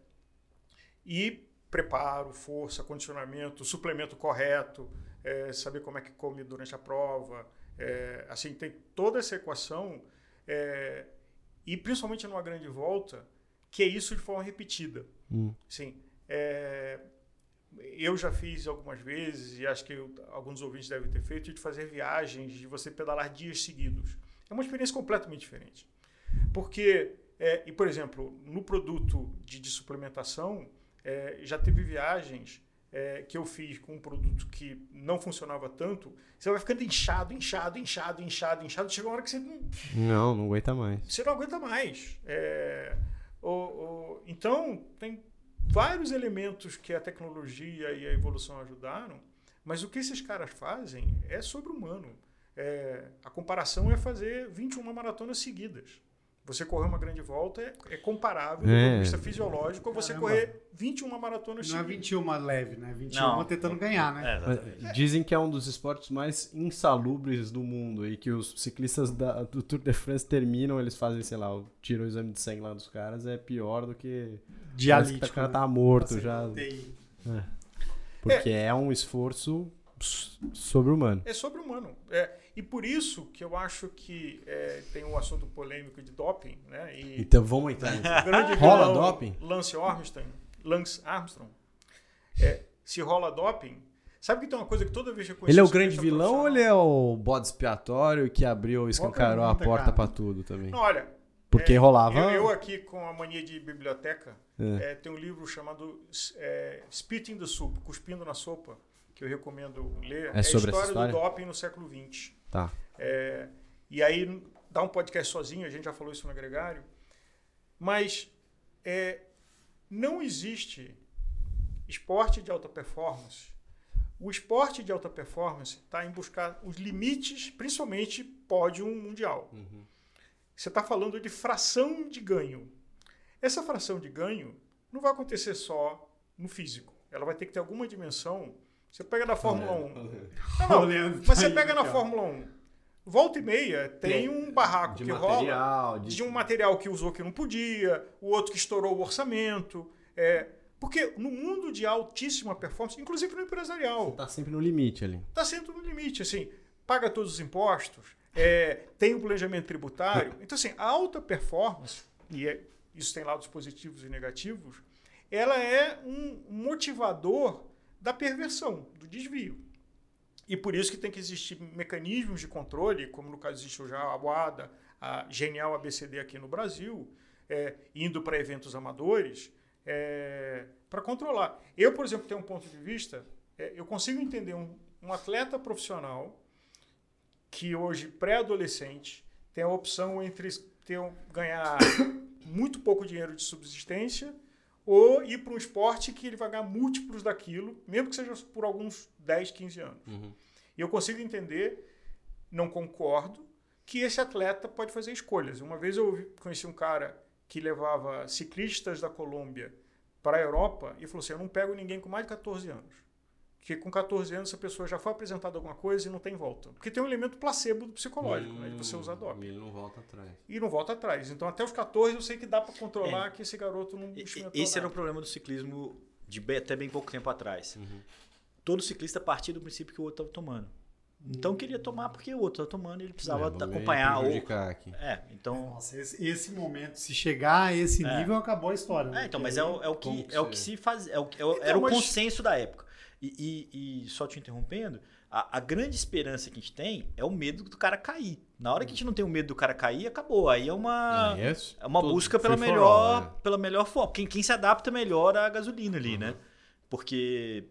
e preparo, força, condicionamento, suplemento correto, é, saber como é que come durante a prova, é, assim, tem toda essa equação, é, e principalmente numa grande volta, que é isso de forma repetida. Hum. Sim, é, eu já fiz algumas vezes, e acho que eu, alguns ouvintes devem ter feito, de fazer viagens, de você pedalar dias seguidos. É uma experiência completamente diferente. Porque, é, e por exemplo, no produto de, de suplementação, é, já teve viagens é, que eu fiz com um produto que não funcionava tanto, você vai ficando inchado, inchado, inchado, inchado, inchado. Chega uma hora que você não. Não, não aguenta mais. Você não aguenta mais. É, então, tem vários elementos que a tecnologia e a evolução ajudaram, mas o que esses caras fazem é sobre-humano. É, a comparação é fazer 21 maratonas seguidas. Você correr uma grande volta é, é comparável, do É. ponto de vista fisiológico, a você Caramba. correr 21 maratonas Não é seguidas. 21 leve, né? 21 Não. tentando ganhar, né? É, exatamente. Dizem que é um dos esportes mais insalubres do mundo e que os ciclistas da- do Tour de France terminam, eles fazem, sei lá, o- tiram o exame de sangue lá dos caras, é pior do que. Dialítico. o cara né? tá morto Pra ser já. UTI. Porque é, um esforço sobre-humano. É sobre-humano. É, e por isso que eu acho que é, tem um assunto polêmico de doping, né? E Então vamos entrar grande Rola doping? Lance Armstrong, Lance Armstrong, é, se rola doping, sabe que tem uma coisa que toda vez que eu conheço Ele é o grande vilão ou ele é o bode expiatório que abriu, escancarou a porta pra tudo também? Não, olha, Porque é, rolava. Eu, eu aqui com a mania de biblioteca, É. é, tem um livro chamado é, Spitting the Soup, Cuspindo na Sopa, que eu recomendo ler. É sobre a história, história? do doping no século XX. Tá. É, e aí dá um podcast sozinho, a gente já falou isso no agregário. Mas é, não existe esporte de alta performance. O esporte de alta performance está em buscar os limites, principalmente pódio mundial. Você está falando de fração de ganho. Essa fração de ganho não vai acontecer só no físico. Ela vai ter que ter alguma dimensão. Você pega na Fórmula 1. Não, não, Olhando mas você pega na. Fórmula 1. Volta e meia tem um barraco De que rola material, de... de um material que usou que não podia, o outro que estourou o orçamento. É, porque no mundo de altíssima performance, inclusive no empresarial, Tá sempre no limite ali. está sempre no limite. Assim, paga todos os impostos, é, tem um planejamento tributário. Então, assim, a alta performance, e é- isso tem lados positivos e negativos, ela é um motivador da perversão, do desvio. E por isso que tem que existir mecanismos de controle, como no caso existe já a UADA, a genial ABCD aqui no Brasil, é, indo para eventos amadores, para controlar. Eu, por exemplo, tenho um ponto de vista, é, eu consigo entender um, um atleta profissional que hoje, pré-adolescente, tem a opção entre ter, ganhar muito pouco dinheiro de subsistência ou ir para um esporte que ele vai ganhar múltiplos daquilo, mesmo que seja por alguns 10, 15 anos. E eu consigo entender, não concordo, que esse atleta pode fazer escolhas. Uma vez eu conheci um cara que levava ciclistas da Colômbia para a Europa e falou assim: Eu não pego ninguém com mais de 14 anos. Porque com 14 anos essa pessoa já foi apresentada alguma coisa e não tem volta. Porque tem um elemento placebo do psicológico, né, de você usar doping. Ele não volta atrás. E não volta atrás. Então até os 14 eu sei que dá para controlar que esse garoto não experimentou Esse era o nada. problema do ciclismo de até bem pouco tempo atrás. Uhum. Todo ciclista partia do princípio que o outro estava tomando. Então queria tomar porque o outro estava tomando e ele precisava É, acompanhar. Ou... prejudicar aqui. É, então. Nossa, esse, esse momento, se chegar a esse É. nível, acabou a história. né? É, então, mas é o, é o que, que é o você- que se faz. É o, é o- Então, era o mas- consenso da época. E, e- e só te interrompendo, a, a grande esperança que a gente tem é o medo do cara cair. Na hora que a gente não tem o medo do cara cair, acabou. Aí é uma. Yes? É uma Todo- busca pela melhor, all, né? pela melhor forma. Quem, quem se adapta melhor à gasolina ali, né? Porque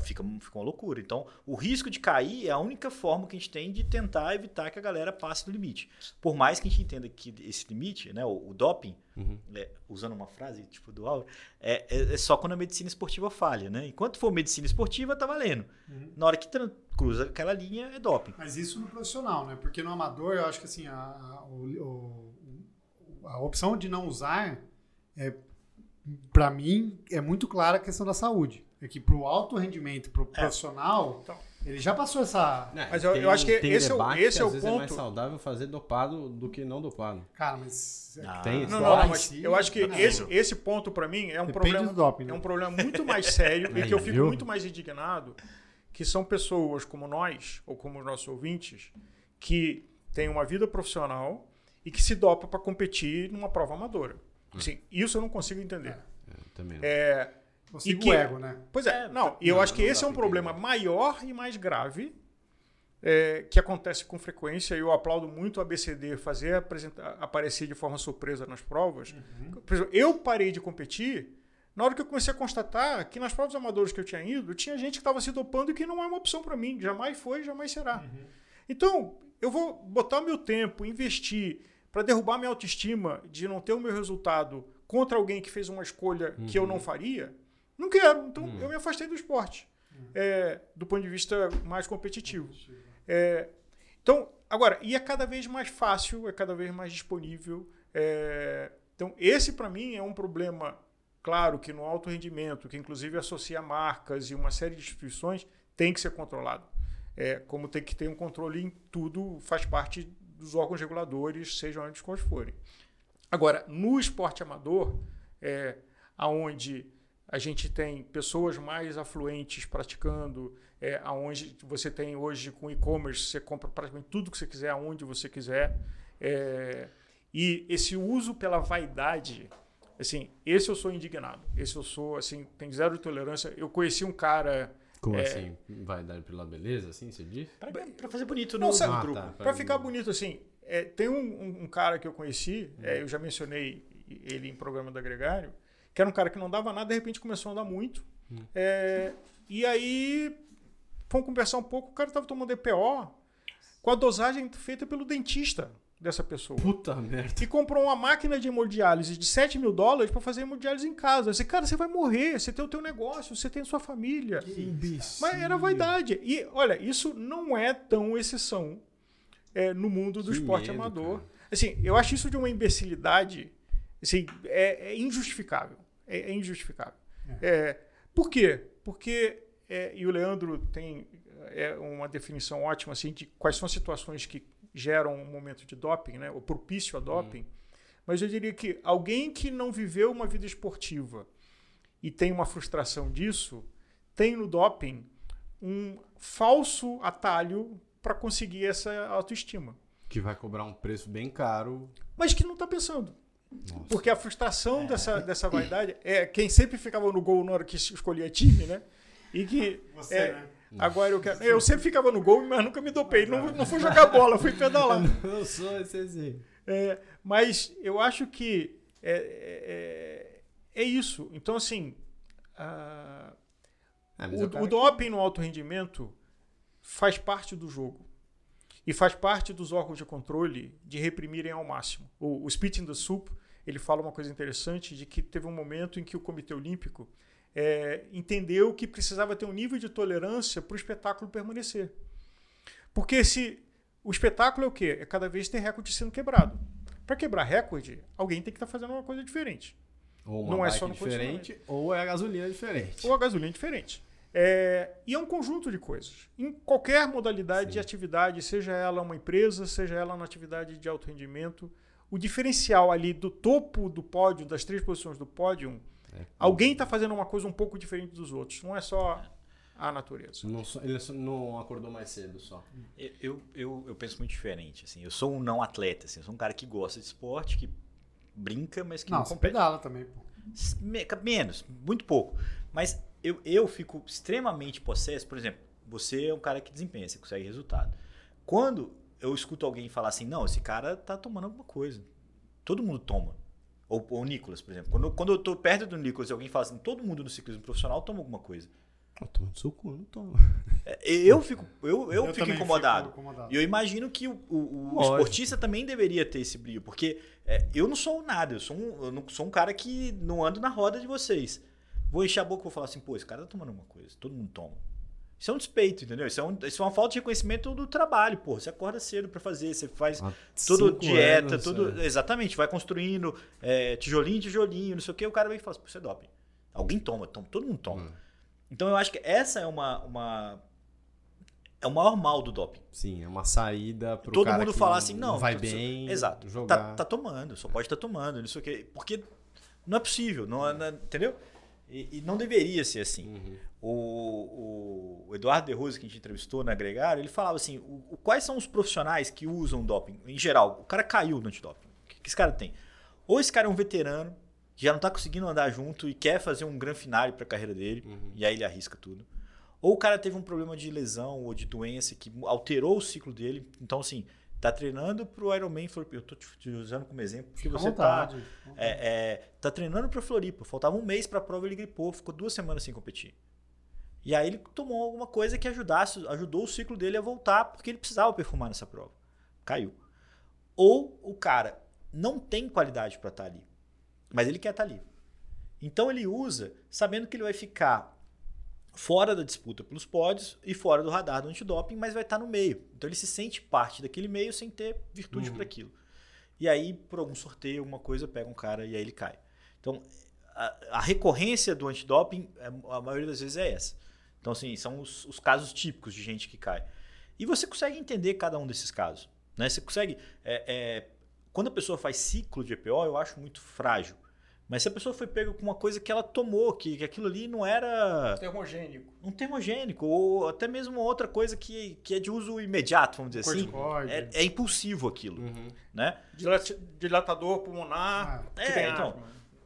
fica, fica uma loucura. Então, o risco de cair é a única forma que a gente tem de tentar evitar que a galera passe do limite. Por mais que a gente entenda que esse limite, né, o, o doping, Uhum. é, usando uma frase tipo do Auro, é, é- é só quando a medicina esportiva falha, né? Enquanto for medicina esportiva, tá valendo. Uhum. Na hora que cruza aquela linha, é doping. Mas isso no profissional, né? Porque no amador, eu acho que assim, a, a, o- o- a opção de não usar, é, para mim, é muito clara a questão da saúde. É que pro alto rendimento, pro profissional, Então. ele já passou essa. Mas eu- eu acho que tem esse é o- esse que é o às vezes é mais ponto. saudável fazer dopado do que não dopado. Cara, mas. Ah. Tem Não, não, Doping, mas eu acho que Não. esse, esse ponto para mim é um Depende problema do doping, né? é um problema muito mais sério e que eu fico viu? muito mais indignado, que são pessoas como nós ou como os nossos ouvintes que têm uma vida profissional e que se dopa para competir numa prova amadora. Assim, isso eu não consigo entender. É, também não. É, Consigo e que- o ego, né? Pois é, É, não, e eu não, acho que esse é um problema entender. maior e mais grave é, que acontece com frequência. Eu aplaudo muito a ABCD fazer apresentar, aparecer de forma surpresa nas provas. Uhum. Por exemplo, eu parei de competir na hora que eu comecei a constatar que nas provas amadoras que eu tinha ido, tinha gente que estava se dopando e que não é uma opção para mim. Jamais foi, jamais será. Uhum. Então, eu vou botar meu tempo, investir para derrubar minha autoestima de não ter o meu resultado contra alguém que fez uma escolha uhum. que eu não uhum. faria. Não quero. Então, uhum. eu me afastei do esporte. Uhum. É, do ponto de vista mais competitivo. É, então, agora, e é cada vez mais fácil, é cada vez mais disponível. É, então, esse para mim é um problema Claro que no alto rendimento, que inclusive associa marcas e uma série de instituições, tem que ser controlado. É, como tem que ter um controle em tudo, faz parte dos órgãos reguladores, sejam onde quais forem. Agora, no esporte amador, é, aonde a gente tem pessoas mais afluentes praticando, é, aonde você tem hoje com e-commerce, você compra praticamente tudo que você quiser, aonde você quiser. É, e esse uso pela vaidade Assim, esse eu sou indignado. Esse eu sou, assim, tem zero tolerância. Eu conheci um cara. Como é, assim? Vai dar pela beleza, assim, você diz? Pra fazer bonito no, Nossa, no grupo. Ah, tá, pra, ficar bonito, assim. É, tem um, um, cara que eu conheci, hum. é, eu já mencionei ele em programa da Gregário, que era um cara que não dava nada, de repente começou a andar muito. Hum. É, e aí, fomos conversar um pouco, o cara estava tomando EPO com a dosagem feita pelo dentista dessa pessoa. Puta merda. E comprou uma máquina de hemodiálise de 7 mil dólares para fazer hemodiálise em casa. Disse, cara, você vai morrer, você tem o teu negócio, você tem a sua família. Que imbecil. Mas era vaidade. E, olha, isso não é tão exceção é, no mundo do que esporte medo, amador. Cara. Assim, eu acho isso de uma imbecilidade assim, é, é injustificável. É, é injustificável. É. é por quê? Porque, é, e o Leandro tem é, uma definição ótima assim, de quais são as situações que geram um momento de doping, né? ou propício a doping. Hum. Mas eu diria que alguém que não viveu uma vida esportiva e tem uma frustração disso, tem no doping um falso atalho para conseguir essa autoestima. Que vai cobrar um preço bem caro. Mas que não está pensando. Nossa. Porque a frustração é. dessa, dessa vaidade é quem sempre ficava no gol na hora que escolhia time, né? E que. Você, é, né? Agora eu quero. Eu sempre ficava no gol, mas nunca me dopei. Não, não fui jogar bola, fui pedalar. Eu sou esse assim. É, mas eu acho que é, é, é isso. Então, assim. A, é, o, o doping no alto rendimento faz parte do jogo. E faz parte dos órgãos de controle de reprimirem ao máximo. O, o Spit in the Soup, ele fala uma coisa interessante de que teve um momento em que o Comitê Olímpico é, entendeu que precisava ter um nível de tolerância para o espetáculo permanecer. Porque se o espetáculo é o quê? É cada vez ter recorde sendo quebrado. Para quebrar recorde, alguém tem que estar tá fazendo uma coisa diferente. Ou uma Não é só no diferente, ou é a gasolina diferente. Ou a gasolina diferente. É, e é um conjunto de coisas. Em qualquer modalidade Sim. de atividade, seja ela uma empresa, seja ela uma atividade de alto rendimento, o diferencial ali do topo do pódio, das três posições do pódio, é. Alguém está fazendo uma coisa um pouco diferente dos outros. Não é só a natureza. Não, ele não acordou mais cedo só. Eu, eu, eu penso muito diferente. Assim. Eu sou um não atleta. Assim. Eu sou um cara que gosta de esporte, que brinca, mas que não, não compete. pedala também. Pô. Menos, muito pouco. Mas eu, eu fico extremamente possesso. Por exemplo, você é um cara que desempenha, você consegue resultado. Quando eu escuto alguém falar assim, não, esse cara tá tomando alguma coisa. Todo mundo toma. Ou, o Nicolas, por exemplo. Quando, quando eu tô perto do Nicolas e alguém fala assim, todo mundo no ciclismo profissional toma alguma coisa. Eu tomo seu cu, não tomo. É, eu fico, eu, eu, eu fico, incomodado. fico, incomodado. E eu imagino que o, o, o esportista também deveria ter esse brilho. Porque é, eu não sou nada, eu sou, um, eu não sou um cara que não ando na roda de vocês. Vou encher a boca e vou falar assim, pô, esse cara tá tomando alguma coisa. Todo mundo toma. Isso é um despeito, entendeu? Isso é, um, isso é uma falta de reconhecimento do trabalho, pô. Você acorda cedo para fazer, você faz toda dieta, anos, tudo. É. Exatamente, vai construindo é, tijolinho, tijolinho, não sei o quê. O cara vem e fala assim, pô, você é doping. Alguém toma, toma, todo mundo toma. Hum. Então eu acho que essa é uma, uma. É o maior mal do doping. Sim, é uma saída pro Todo mundo falar assim, não. Vai bem. Exato. Tá, jogar. Tá, tá tomando, só pode estar tá tomando, não sei o quê. Porque não é possível, não, é, não é, entendeu? E, e, não deveria ser assim. Uhum. O, o, Eduardo De Rose, que a gente entrevistou na Gregário, ele falava assim: o, o, quais são os profissionais que usam doping? Em geral, o cara caiu no antidoping. O que, que esse cara tem? Ou esse cara é um veterano, que já não está conseguindo andar junto e quer fazer um grande finale para a carreira dele, uhum. e aí ele arrisca tudo. Ou o cara teve um problema de lesão ou de doença que alterou o ciclo dele. Então, assim, tá treinando pro Ironman Floripa. Eu tô te usando como exemplo porque Fica você vontade. tá. É, é, tá treinando pro Floripa. Faltava um mês pra prova, ele gripou, ficou duas semanas sem competir. E aí ele tomou alguma coisa que ajudasse, ajudou o ciclo dele a voltar, porque ele precisava performar nessa prova. Caiu. Ou o cara não tem qualidade pra estar ali, mas ele quer estar ali. Então ele usa, sabendo que ele vai ficar fora da disputa pelos pódios e fora do radar do antidoping, mas vai estar no meio. Então ele se sente parte daquele meio sem ter virtude Uhum. para aquilo. E aí, por algum sorteio, alguma coisa, pega um cara e aí ele cai. Então, a, a recorrência do antidoping, é- a maioria das vezes é essa. Então, assim, são os, os casos típicos de gente que cai. E você consegue entender cada um desses casos. Né? Você consegue. é, é, quando a pessoa faz ciclo de EPO, eu acho muito frágil. Mas se a pessoa foi pega com uma coisa que ela tomou, que, que aquilo ali não era Termogênico. um termogênico, ou até mesmo outra coisa que, que é de uso imediato, vamos dizer assim. É, é impulsivo aquilo, Uhum. né? Dilat- Dilatador pulmonar. Ah, é, tem então.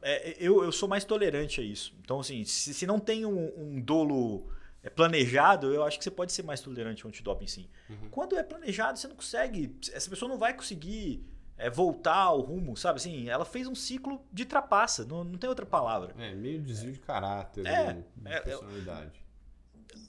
É, eu, eu sou mais tolerante a isso. Então, assim, se, se não tem um, um dolo é, planejado, eu acho que você pode ser mais tolerante ao antidoping, sim. Uhum. Quando é planejado, você não consegue. Essa pessoa não vai conseguir é, voltar ao rumo, sabe? Assim, ela fez um ciclo de trapaça, não, não tem outra palavra. É, meio desvio de caráter, É, né, de é, eu- personalidade.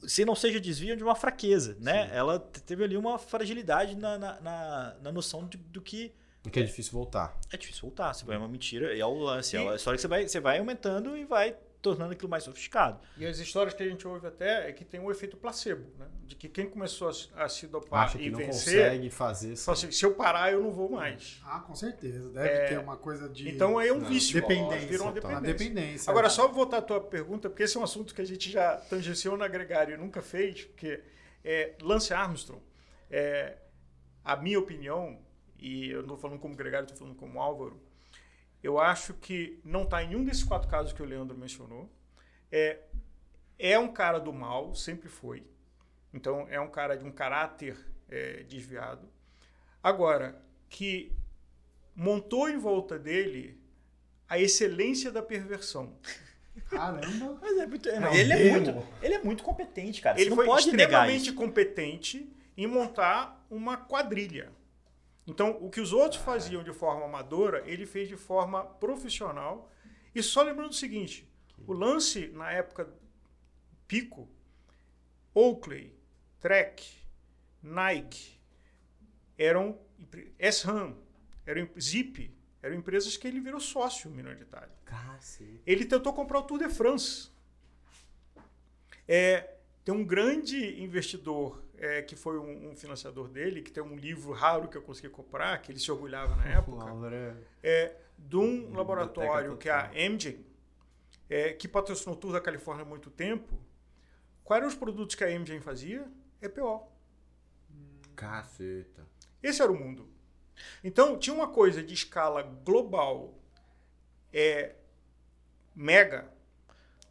se não seja desvio de uma fraqueza, né? Ela te- teve ali uma fragilidade na, na, na, na noção de- do que Que é difícil voltar. é difícil voltar. Você vai uma mentira e é o lance. É E- a história que você vai, você vai aumentando e vai tornando aquilo mais sofisticado. E as histórias que a gente ouve até é que tem um efeito placebo, né? De que quem começou a, se- a se dopar Acha e que não vencer, consegue fazer. fala assim, se eu parar, eu não vou mais. Ah, com certeza. Deve É, ter uma coisa de. Então é um Não, vício. dependência, Virou uma dependência. dependência. Agora, só voltar à tua pergunta, porque esse é um assunto que a gente já tangenciou na Gregário e nunca fez, porque é, Lance Armstrong, é, a minha opinião, e eu não estou falando como Gregário, estou falando como Álvaro, eu acho que não está em nenhum desses quatro casos que o Leandro mencionou. É, é um cara do mal, sempre foi. Então, é um cara de um caráter é, desviado. Agora, que montou em volta dele a excelência da perversão. Caramba. Mas é muito, É um ele, é muito, ele é muito competente, cara. Ele você não foi pode negar extremamente isso. competente em montar uma quadrilha. Então, o que os outros faziam de forma amadora, ele fez de forma profissional. E só lembrando o seguinte: o lance na época pico, Oakley, Trek, Nike, eram S-RAM, eram Zip, eram empresas que ele virou sócio minoritário. Cacete. Ele tentou comprar o Tour de France. É, tem um grande investidor é, que foi um, um financiador dele, que tem um livro raro que eu consegui comprar, que ele se orgulhava na época, é- é, de um laboratório que é a. Amgen, é, que patrocinou o Tour da Califórnia há muito tempo. Quais eram os produtos que a Amgen fazia? EPO. Caceta. Esse era o mundo. Então, tinha uma coisa de escala global, é, mega,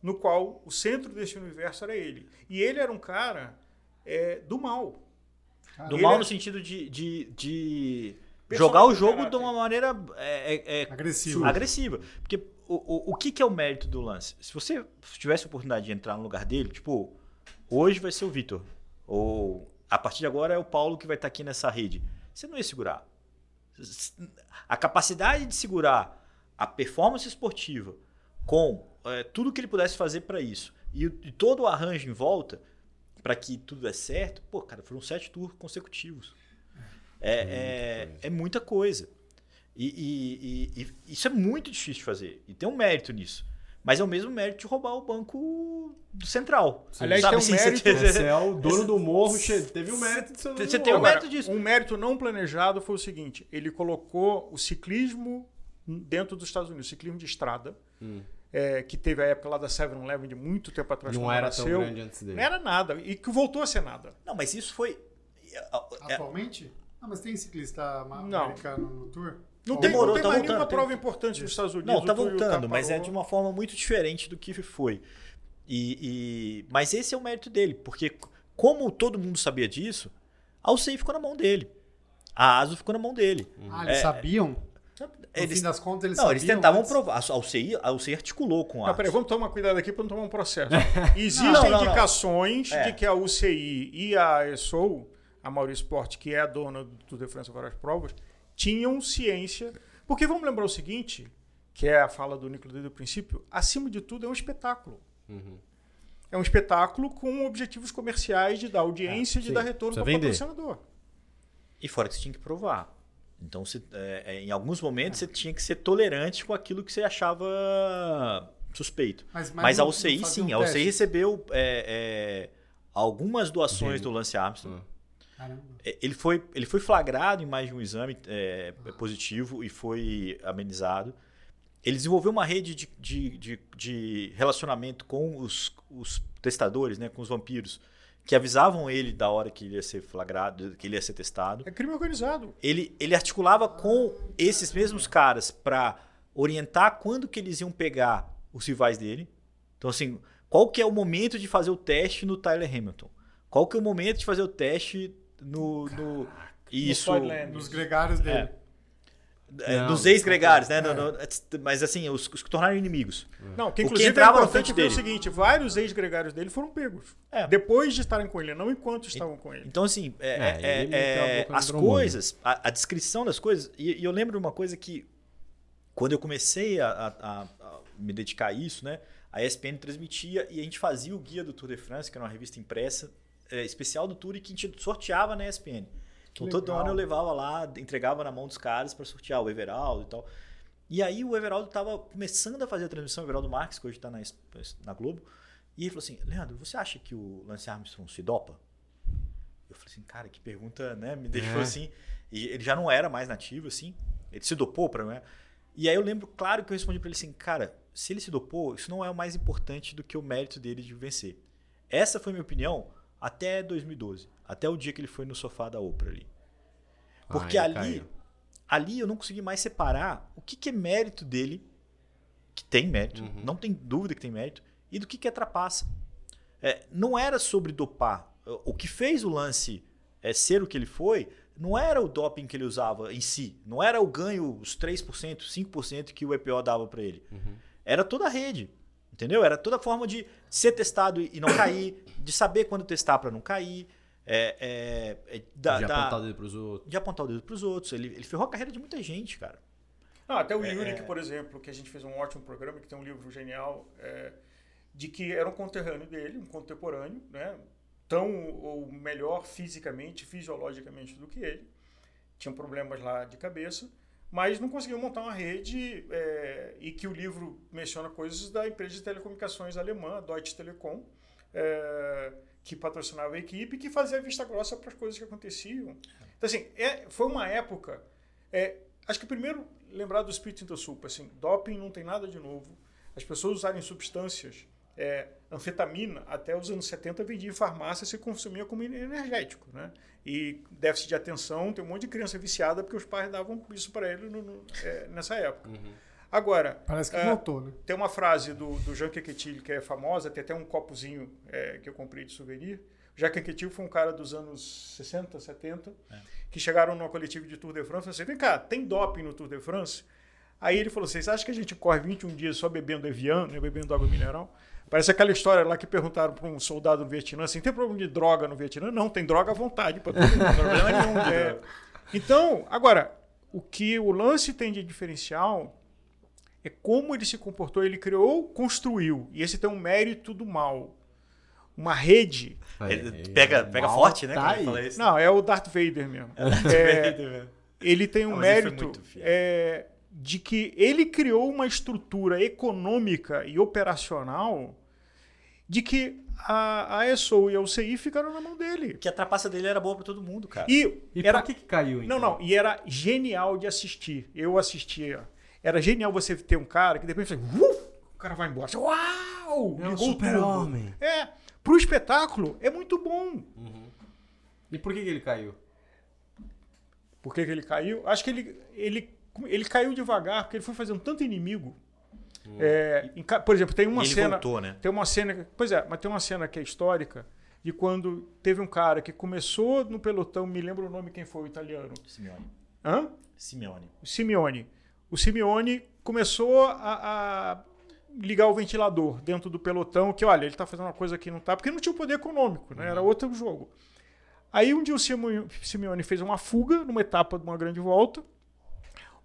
no qual o centro desse universo era ele. E ele era um cara é, do mal. Do Ele mal é- no sentido de, de, de jogar o jogo caráter. de uma maneira é, é, é, Agressivo. agressiva. Porque o, o, o que, que é o mérito do lance? Se você tivesse a oportunidade de entrar no lugar dele, tipo, hoje vai ser o Vitor. Ou a partir de agora é o Paulo que vai estar aqui nessa rede. Você não ia segurar. A capacidade de segurar a performance esportiva com é, tudo que ele pudesse fazer para isso e, e todo o arranjo em volta para que tudo dê certo, pô, cara, foram sete tours consecutivos. É, é, é muita coisa. E, e- e- e isso é muito difícil de fazer. E tem um mérito nisso. Mas é o mesmo mérito de roubar o banco do central. Aliás, Sabe tem um assim, mérito- você- Você é o dono do morro, teve o mérito de ser o dono Você do tem o morro. mérito disso. Um mérito não planejado foi o seguinte: ele colocou o ciclismo dentro dos Estados Unidos, ciclismo de estrada, Hum. É, que teve a época lá da 7-Eleven de muito tempo atrás. Não era tão nasceu. grande antes dele. Não era nada. E que voltou a ser nada. Não, mas isso foi. é- Atualmente? Ah, mas tem ciclista Não. americano no tour? Não tem, Demorou, não tem tá mais voltando, nenhuma tem- prova importante nos Estados Unidos. Não, tá voltando, mas é de uma forma muito diferente do que foi. E, e- mas esse é o mérito dele, porque como todo mundo sabia disso, a UCI ficou na mão dele. A ASO ficou na mão dele. Ah, eles É, sabiam? No Eles, fim das contas, eles não, eles tentavam antes? provar. A UCI, a UCI articulou com a Não, peraí, vamos tomar cuidado aqui para não tomar um processo. Existem Não, não, não. indicações É. de que a UCI e a ESO, a Maurício Sport, que é a dona do de France várias provas, tinham ciência. Porque vamos lembrar o seguinte, que é a fala do Nicolas desde o princípio, acima de tudo é um espetáculo. Uhum. É um espetáculo com objetivos comerciais de dar audiência, É, de sim. dar retorno para o patrocinador. E fora que você tinha que provar. Então, você, é, é, em alguns momentos, você tinha que ser tolerante com aquilo que você achava suspeito. Mas, Mas, a não- UCI, sim. um a UCI teste? recebeu é, é, algumas doações Sim. do Lance Armstrong. Caramba. É, Ele foi, ele foi flagrado em mais de um exame é, positivo e foi amenizado. Ele desenvolveu uma rede de, de, de, de relacionamento com os, os testadores, né, com os vampiros, que avisavam ele da hora que ele ia ser flagrado, que ele ia ser testado. É crime organizado. Ele, ele articulava com esses mesmos caras para orientar quando que eles iam pegar os rivais dele. Então, assim, qual que é o momento de fazer o teste no Tyler Hamilton? Qual que é o momento de fazer o teste no... no isso... Nos gregários dele. É. É, Não, dos ex-gregários, né? é. No- no- mas assim, os, os que tornaram inimigos. Não, que O que inclusive entrava é importante ver o seguinte, vários ex-gregários dele foram pegos. É. Depois de estarem com ele, não enquanto estavam com ele. Então, assim, é, É, é- é- as coisas, a, a descrição das coisas, e, e eu lembro de uma coisa que, quando eu comecei a, a- a- a me dedicar a isso, né? A ESPN transmitia e a gente fazia o guia do Tour de France, que era uma revista impressa é, especial do Tour e que a gente sorteava na ESPN. Então, todo ano eu levava lá, entregava na mão dos caras para sortear o Everaldo e tal. E aí o Everaldo estava começando a fazer a transmissão, o Everaldo Marques, que hoje está na, na Globo, e ele falou assim, Leandro, você acha que o Lance Armstrong se dopa? Eu falei assim, cara, que pergunta, né? Me deixou É. assim. E ele já não era mais nativo, assim. Ele se dopou para né? E aí eu lembro, claro, que eu respondi para ele assim, cara, se ele se dopou, isso não é o mais importante do que o mérito dele de vencer. Essa foi a minha opinião até 2012. Até o dia que ele foi no sofá da Oprah ali. Porque Ah, ele ali, caiu. ali eu não consegui mais separar o que, que é mérito dele, que tem mérito, Uhum. não tem dúvida que tem mérito, e do que, que é trapaça. É, não era sobre dopar. O que fez o lance é, ser o que ele foi, não era o doping que ele usava em si, não era o ganho, os 3%, 5% que o EPO dava para ele. Uhum. Era toda a rede. Entendeu? Era toda a forma de ser testado e não cair, de saber quando testar para não cair, é, é, é, da- de da- apontar o dedo pros outros. de apontar o dedo pros outros. Ele, ele ferrou a carreira de muita gente, cara. Não, até o É, Yurik, é. por exemplo, que a gente fez um ótimo programa, que tem um livro genial, é, de que era um conterrâneo dele, um contemporâneo, né? tão ou melhor fisicamente, fisiologicamente do que ele. Tinham problemas lá de cabeça, mas não conseguiu montar uma rede é, e que o livro menciona coisas da empresa de telecomunicações alemã, Deutsche Telekom, é, que patrocinava a equipe que fazia vista grossa para as coisas que aconteciam. Então, assim, é, foi uma época. é, acho que primeiro lembrar do espírito intersulpa, assim, doping não tem nada de novo. As pessoas usarem substâncias, é, anfetamina, até os anos 70 vendia em farmácia se consumia como energético, né? E déficit de atenção, tem um monte de criança viciada porque os pais davam isso para ele no- no- é, nessa época. Agora, Parece que É. voltou, né? tem uma frase do, do Jean Quequetil que é famosa, tem até um copozinho é, que eu comprei de souvenir. O Jean Quequetil foi um cara dos anos 60, 70, que chegaram numa coletiva de Tour de France e falaram assim, vem cá, tem doping no Tour de France? Aí ele falou, assim, vocês acham que a gente corre 21 dias só bebendo Evian, né, bebendo água mineral? Parece aquela história lá que perguntaram para um soldado no Vietnã, assim, tem problema de droga no Vietnã? Não, tem droga à vontade para todo mundo, não tem problema nenhum. É. Então, agora, o que o lance tem de diferencial é como ele se comportou. Ele criou, construiu. E esse tem um mérito do mal. Uma rede. Ele pega, pega mal forte, né? tá aí. Não, é o Darth Vader mesmo. É, ele tem um Não, mas ele foi mérito muito fiel. é, de que ele criou uma estrutura econômica e operacional de que a, a ESO e a UCI ficaram na mão dele. Que a trapaça dele era boa pra todo mundo, cara. E, E era, por que, que caiu, então? Não, não. E era genial de assistir. Eu assistia. Era genial você ter um cara que depois você, uf, o cara vai embora. Uau! É um super-homem. É. Pro espetáculo é muito bom. E por que, que ele caiu? Por que, que ele caiu? Acho que ele, ele, ele caiu devagar, porque ele foi fazendo tanto inimigo. É, em por exemplo, tem uma ele cena. voltou, né? Tem uma cena. Pois é, mas tem uma cena que é histórica de quando teve um cara que começou no pelotão, me lembro o nome quem foi o italiano. Simeone. Hã? Simeone. O Simeone. O Simeone começou a, a ligar o ventilador dentro do pelotão, que olha, ele está fazendo uma coisa que não está, porque não tinha o poder econômico, né? era outro jogo. Aí um dia o Simeone fez uma fuga numa etapa de uma grande volta.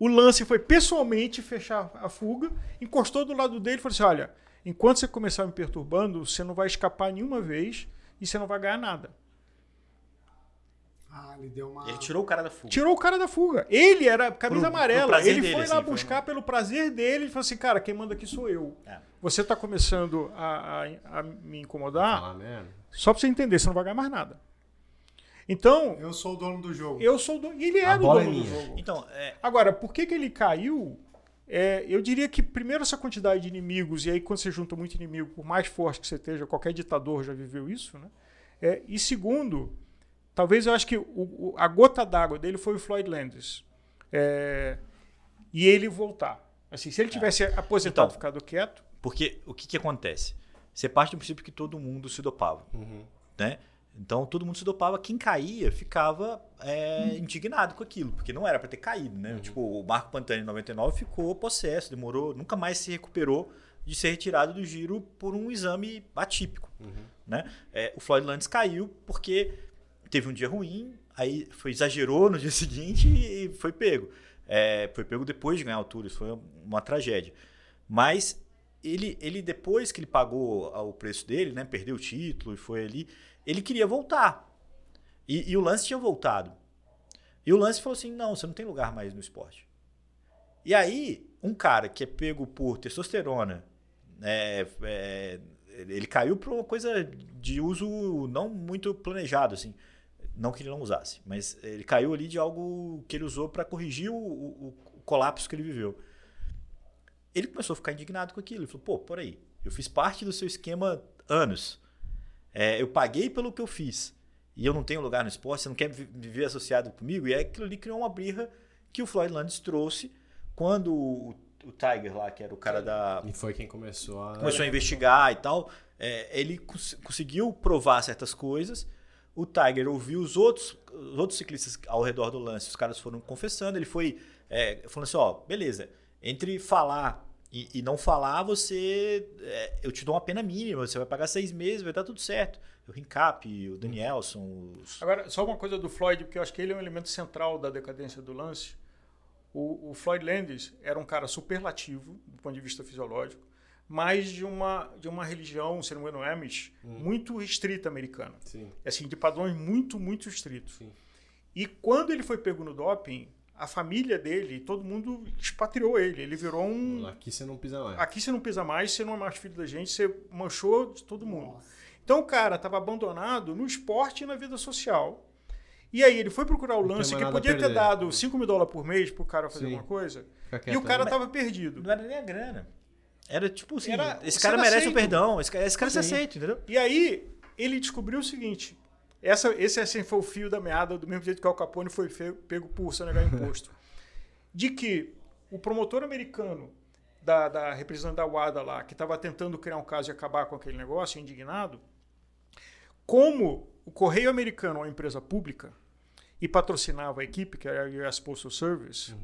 O lance foi pessoalmente fechar a fuga, encostou do lado dele e falou assim: olha, enquanto você começar me perturbando, você não vai escapar nenhuma vez e você não vai ganhar nada. Ah, ele deu uma. Ele tirou o cara da fuga. Tirou o cara da fuga. Ele era camisa Pro- amarela. pro ele dele, foi lá assim, foi buscar pelo prazer dele e falou assim: cara, quem manda aqui sou eu. É. Você tá começando a, a- a me incomodar, merda. só pra você entender, você não vai ganhar mais nada. Então, Eu sou o dono do jogo. eu sou do. E ele A é do bola é dono do jogo. Então, é, Agora, por que, que ele caiu? É, eu diria que, primeiro, essa quantidade de inimigos, e aí quando você junta muito inimigo, por mais forte que você esteja, qualquer ditador já viveu isso, né? É, e segundo, talvez eu acho que o- o- a gota d'água dele foi o Floyd Landis. É, e ele voltar. Assim, se ele tivesse aposentado Então. ficado quieto, porque o que, que acontece? Você parte do princípio que todo mundo se dopava, né? Então todo mundo se dopava, quem caía ficava é, indignado com aquilo, porque não era para ter caído, né? Tipo, o Marco Pantani em 99 ficou possesso, demorou, nunca mais se recuperou de ser retirado do giro por um exame atípico, né? É, o Floyd Landis caiu porque teve um dia ruim, aí foi exagerou no dia seguinte e foi pego. É, foi pego depois de ganhar Tour, isso foi uma tragédia. Mas ele, ele depois que ele pagou o preço dele, né, perdeu o título e foi ali, ele queria voltar. E, e o Lance tinha voltado. E o Lance falou assim: não, você não tem lugar mais no esporte. E aí, um cara que é pego por testosterona, é, é, ele caiu por uma coisa de uso não muito planejado, assim. Não que ele não usasse, mas ele caiu ali de algo que ele usou para corrigir o, o- o colapso que ele viveu. Ele começou a ficar indignado com aquilo. Ele falou: pô, por aí, eu fiz parte do seu esquema anos. É, eu paguei pelo que eu fiz. E eu não tenho lugar no esporte, você não quer vi- viver associado comigo? E aí aquilo ali criou uma birra que o Floyd Landis trouxe quando o, o Tiger lá, que era o cara da, E foi quem começou a. começou a investigar e tal. é, ele cons- conseguiu provar certas coisas. O Tiger ouviu os outros, os outros ciclistas ao redor do lance, os caras foram confessando. Ele foi é, falando assim: ó, beleza, entre falar e, e não falar, você. é, eu te dou uma pena mínima, você vai pagar seis meses, vai dar tudo certo. O Rincap, o Danielson, os. Agora, só uma coisa do Floyd, porque eu acho que ele é um elemento central da decadência do lance. O, o Floyd Landis era um cara superlativo, do ponto de vista fisiológico, mas de uma, de uma religião, se não me engano, Amish, muito restrita americana. Sim. Assim, de padrões muito, muito estritos. Sim. E quando ele foi pego no doping, a família dele, todo mundo expatriou ele. Ele virou um. Aqui você não pisa mais. Aqui você não pisa mais, você não é mais filho da gente, você manchou de todo mundo. Nossa. Então o cara estava abandonado no esporte e na vida social. E aí ele foi procurar o Não lance que podia ter dado 5 mil dólares por mês pro cara fazer Sim. alguma coisa. E o cara aí. tava perdido. Não era nem a grana. Era tipo assim: Era- esse cara era merece o aceito. perdão, esse cara, esse cara se aceita, entendeu? E aí ele descobriu o seguinte: essa, esse assim foi o fio da meada, do mesmo jeito que o Al Capone foi pego por sonegar imposto. de que o promotor americano da, da representante da WADA lá, que estava tentando criar um caso e acabar com aquele negócio, indignado, como o Correio Americano é uma empresa pública e patrocinava a equipe, que era a US Postal Service,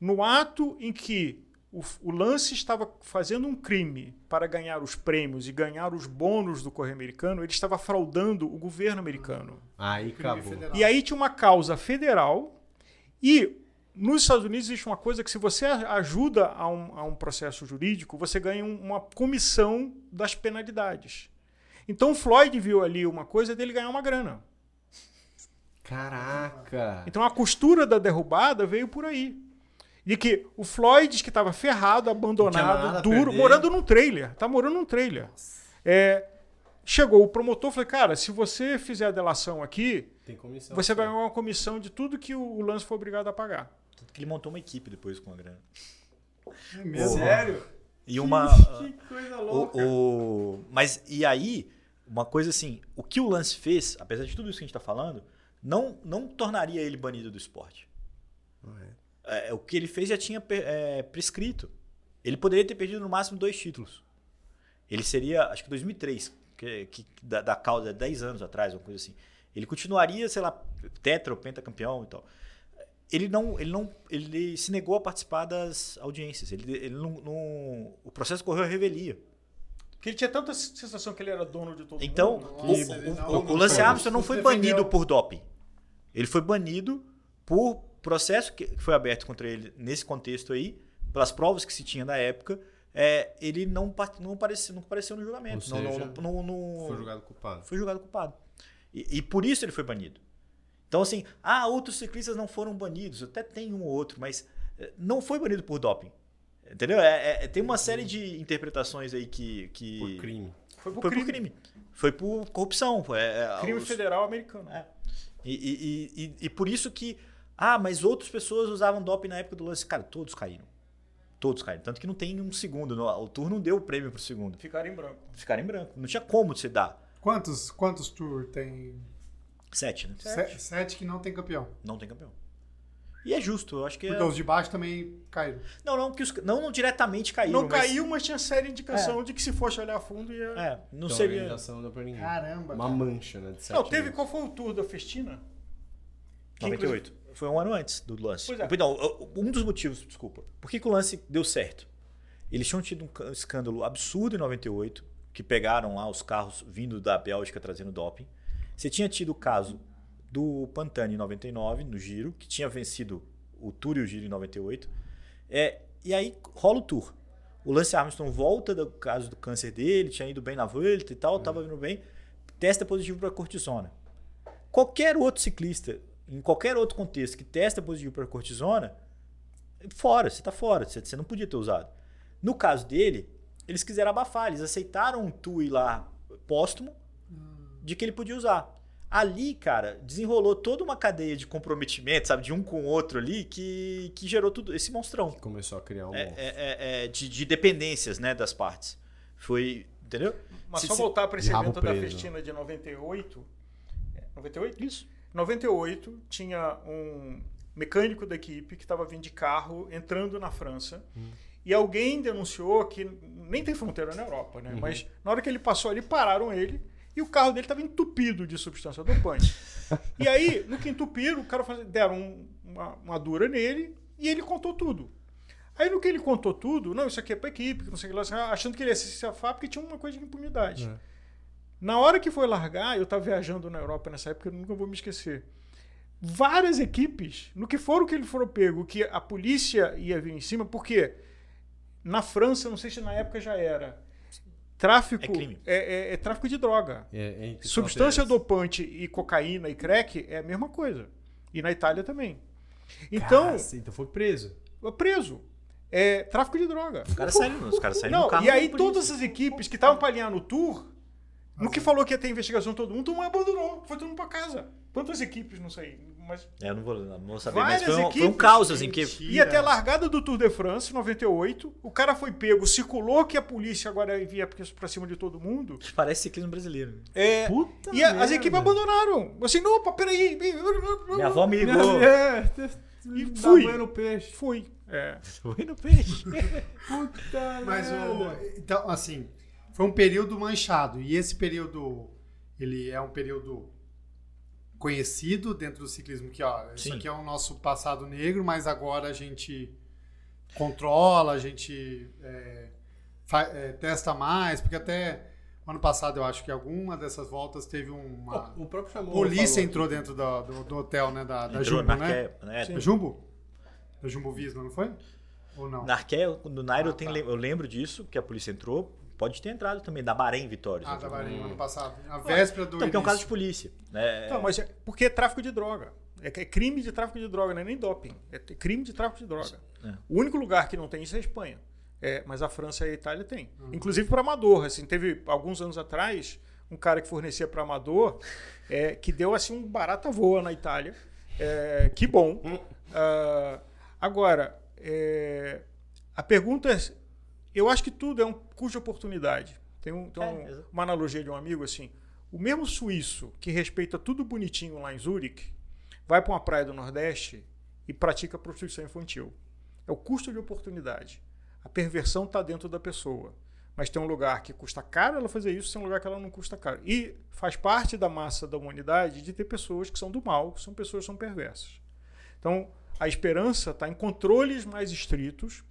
no ato em que o, o Lance estava fazendo um crime para ganhar os prêmios e ganhar os bônus do Correio Americano, ele estava fraudando o governo americano. Aí acabou. federal. E aí tinha uma causa federal e nos Estados Unidos existe uma coisa que se você ajuda a um, a um processo jurídico, você ganha um- uma comissão das penalidades. Então o Floyd viu ali uma coisa dele ganhar uma grana. Caraca. Então a costura da derrubada veio por aí. De que o Floyd, que estava ferrado, Não abandonado, duro, morando num trailer. Tá morando num trailer. É, chegou o promotor e falou: Cara, se você fizer a delação aqui, Tem comissão. você vai ganhar uma comissão de tudo que o, o Lance foi obrigado a pagar. Tanto que ele montou uma equipe depois com a grana. É mesmo? Sério? E uma. Que coisa o, louca. o- mas e aí, uma coisa assim, o que o Lance fez, apesar de tudo isso que a gente está falando, não, não tornaria ele banido do esporte. É, o que ele fez já tinha é, prescrito. Ele poderia ter perdido no máximo dois títulos. Ele seria, acho que 2003, que, que, da, da causa, 10 anos atrás, uma coisa assim. Ele continuaria, sei lá, tetra ou pentacampeão e tal. Ele não, ele não, ele se negou a participar das audiências. Ele, ele não, não- o processo correu a revelia. Que ele tinha tanta sensação que ele era dono de todo então, mundo. o, Nossa, o- não- o- o não Lance Armstrong não foi banido por doping. Ele foi banido por processo que foi aberto contra ele nesse contexto aí, pelas provas que se tinha na época. É, ele não, não, apareceu, não apareceu no julgamento. Ou não, seja, não, não, não- Foi julgado culpado. foi julgado culpado. E, e por isso ele foi banido. Então, assim, ah, outros ciclistas não foram banidos. Até tem um ou outro, mas eh, não foi banido por doping. Entendeu? É, é- tem uma série de interpretações aí que. que Por crime. Foi por Foi crime. por crime. Foi por corrupção. Foi, é, Crime os- federal americano. é. E- e- e- e por isso que. Ah, mas outras pessoas usavam doping na época do lance. Cara, todos caíram. Todos caíram. Tanto que não tem um segundo. no- O tour não deu o prêmio pro segundo. Ficaram em branco. Ficaram em branco. Não tinha como você dar. Quantos, quantos tour tem? Sete, né? Sete. Sete que não tem campeão. Não tem campeão. E é justo, eu acho que. Porque É... os de baixo também caíram. Não, não, que os... não, não diretamente caíram. Não mas- caiu, mas tinha séria indicação de que se fosse olhar a fundo ia. É, não Então, seria. organização não deu pra ninguém. Caramba. Uma cara. mancha, né? De sete Não, teve. anos. Qual foi o tour da Festina? Que 98. Foi um ano antes do lance. Pois é. Não, um dos motivos, desculpa. Por que, que o lance deu certo? Eles tinham tido um escândalo absurdo em 98, que pegaram lá os carros vindo da Bélgica trazendo doping. Você tinha tido o caso do Pantani em 99, no Giro, que tinha vencido o Tour e o Giro em 98. É, e aí rola o Tour. O Lance Armstrong volta do caso do câncer dele, tinha ido bem na volta e tal, estava indo bem. Testa positivo para cortisona. Qualquer outro ciclista, em qualquer outro contexto que testa positivo para cortisona, fora, você está fora, você, você não podia ter usado. No caso dele, eles quiseram abafar, eles aceitaram um TUI lá póstumo de que ele podia usar. Ali, cara, desenrolou toda uma cadeia de comprometimento, sabe, de um com o outro ali, que, que gerou tudo esse monstrão. Começou a criar um. É, é- é- é de, de dependências, né, das partes. Foi, entendeu? Mas Se- só se- voltar para esse evento da. Festina de 98. É, 98? Isso. 98 tinha um mecânico da equipe que estava vindo de carro entrando na França. E alguém denunciou que nem tem fronteira na Europa, né? Mas na hora que ele passou ali, pararam ele e o carro dele estava entupido de substância dopante. e aí, no que entupiram, o cara faz- deram um- uma, uma dura nele e ele contou tudo. Aí no que ele contou tudo, não, isso aqui é pra equipe, não sei o que lá, achando que ele ia se safar porque tinha uma coisa de impunidade. É. Na hora que foi largar, eu estava viajando na Europa nessa época, eu nunca vou me esquecer. Várias equipes, no que for o que ele for pego, que a polícia ia vir em cima, porque na França, não sei se na época já era, tráfico É crime. é, é- é tráfico de droga. É, é Substância dopante e cocaína e crack é a mesma coisa. E na Itália também. Então, Caceta, então foi preso. preso. É tráfico de droga. Os caras saíram, os caras saíram Não, e aí da todas as equipes que estavam para alinhar no tour, no que falou que ia ter investigação todo mundo, todo mundo abandonou. Foi todo mundo para casa. Quantas equipes, não sei. Mas É, eu não vou, não vou saber, Várias mas foi um, foi um equipes, caos, assim, que... ia até a largada do Tour de France, 98. O cara foi pego, circulou que a polícia agora via para cima de todo mundo. Parece ciclismo brasileiro. É, Puta e a- as equipes abandonaram. Assim, não, opa, peraí. Minha avó me ligou. É, E fui. no peixe. Fui. É. Foi no peixe. Puta Mas o, então, assim, foi um período manchado. E esse período, ele é um período conhecido dentro do ciclismo, que ó, isso aqui é o nosso passado negro, mas agora a gente controla, a gente é, fa- é, testa mais, porque até ano passado eu acho que alguma dessas voltas teve uma O próprio chamou. polícia falou entrou dentro do, do, do hotel, né, da, da Jumbo, na né? Né? Jumbo? Da Jumbo Visma, não foi? Ou não? Na Arqué, no Nairo, Ah, tá. eu lembro disso, que a polícia entrou. Pode ter entrado também, da Bahrein Vitória. Ah, da Então, Bahrein, ano passado. A véspera do Então, porque é um caso de polícia. Né? Não, mas é porque é tráfico de droga. É, que é crime de tráfico de droga, não é nem doping. É crime de tráfico de droga. É. O único lugar que não tem isso é a Espanha. É, mas a França e a Itália tem. Inclusive para amador. Assim, teve alguns anos atrás um cara que fornecia para amador é, que deu assim um barata voa na Itália. É, que bom. Ah, agora, é, a pergunta é: eu acho que tudo é um custo de oportunidade. Tem, um- tem É, um- uma analogia de um amigo assim. O mesmo suíço que respeita tudo bonitinho lá em Zurique vai para uma praia do Nordeste e pratica prostituição infantil. É o custo de oportunidade. A perversão está dentro da pessoa. Mas tem um lugar que custa caro ela fazer isso, tem um lugar que ela não custa caro. E faz parte da massa da humanidade de ter pessoas que são do mal, que são pessoas que são perversas. Então, a esperança está em controles mais estritos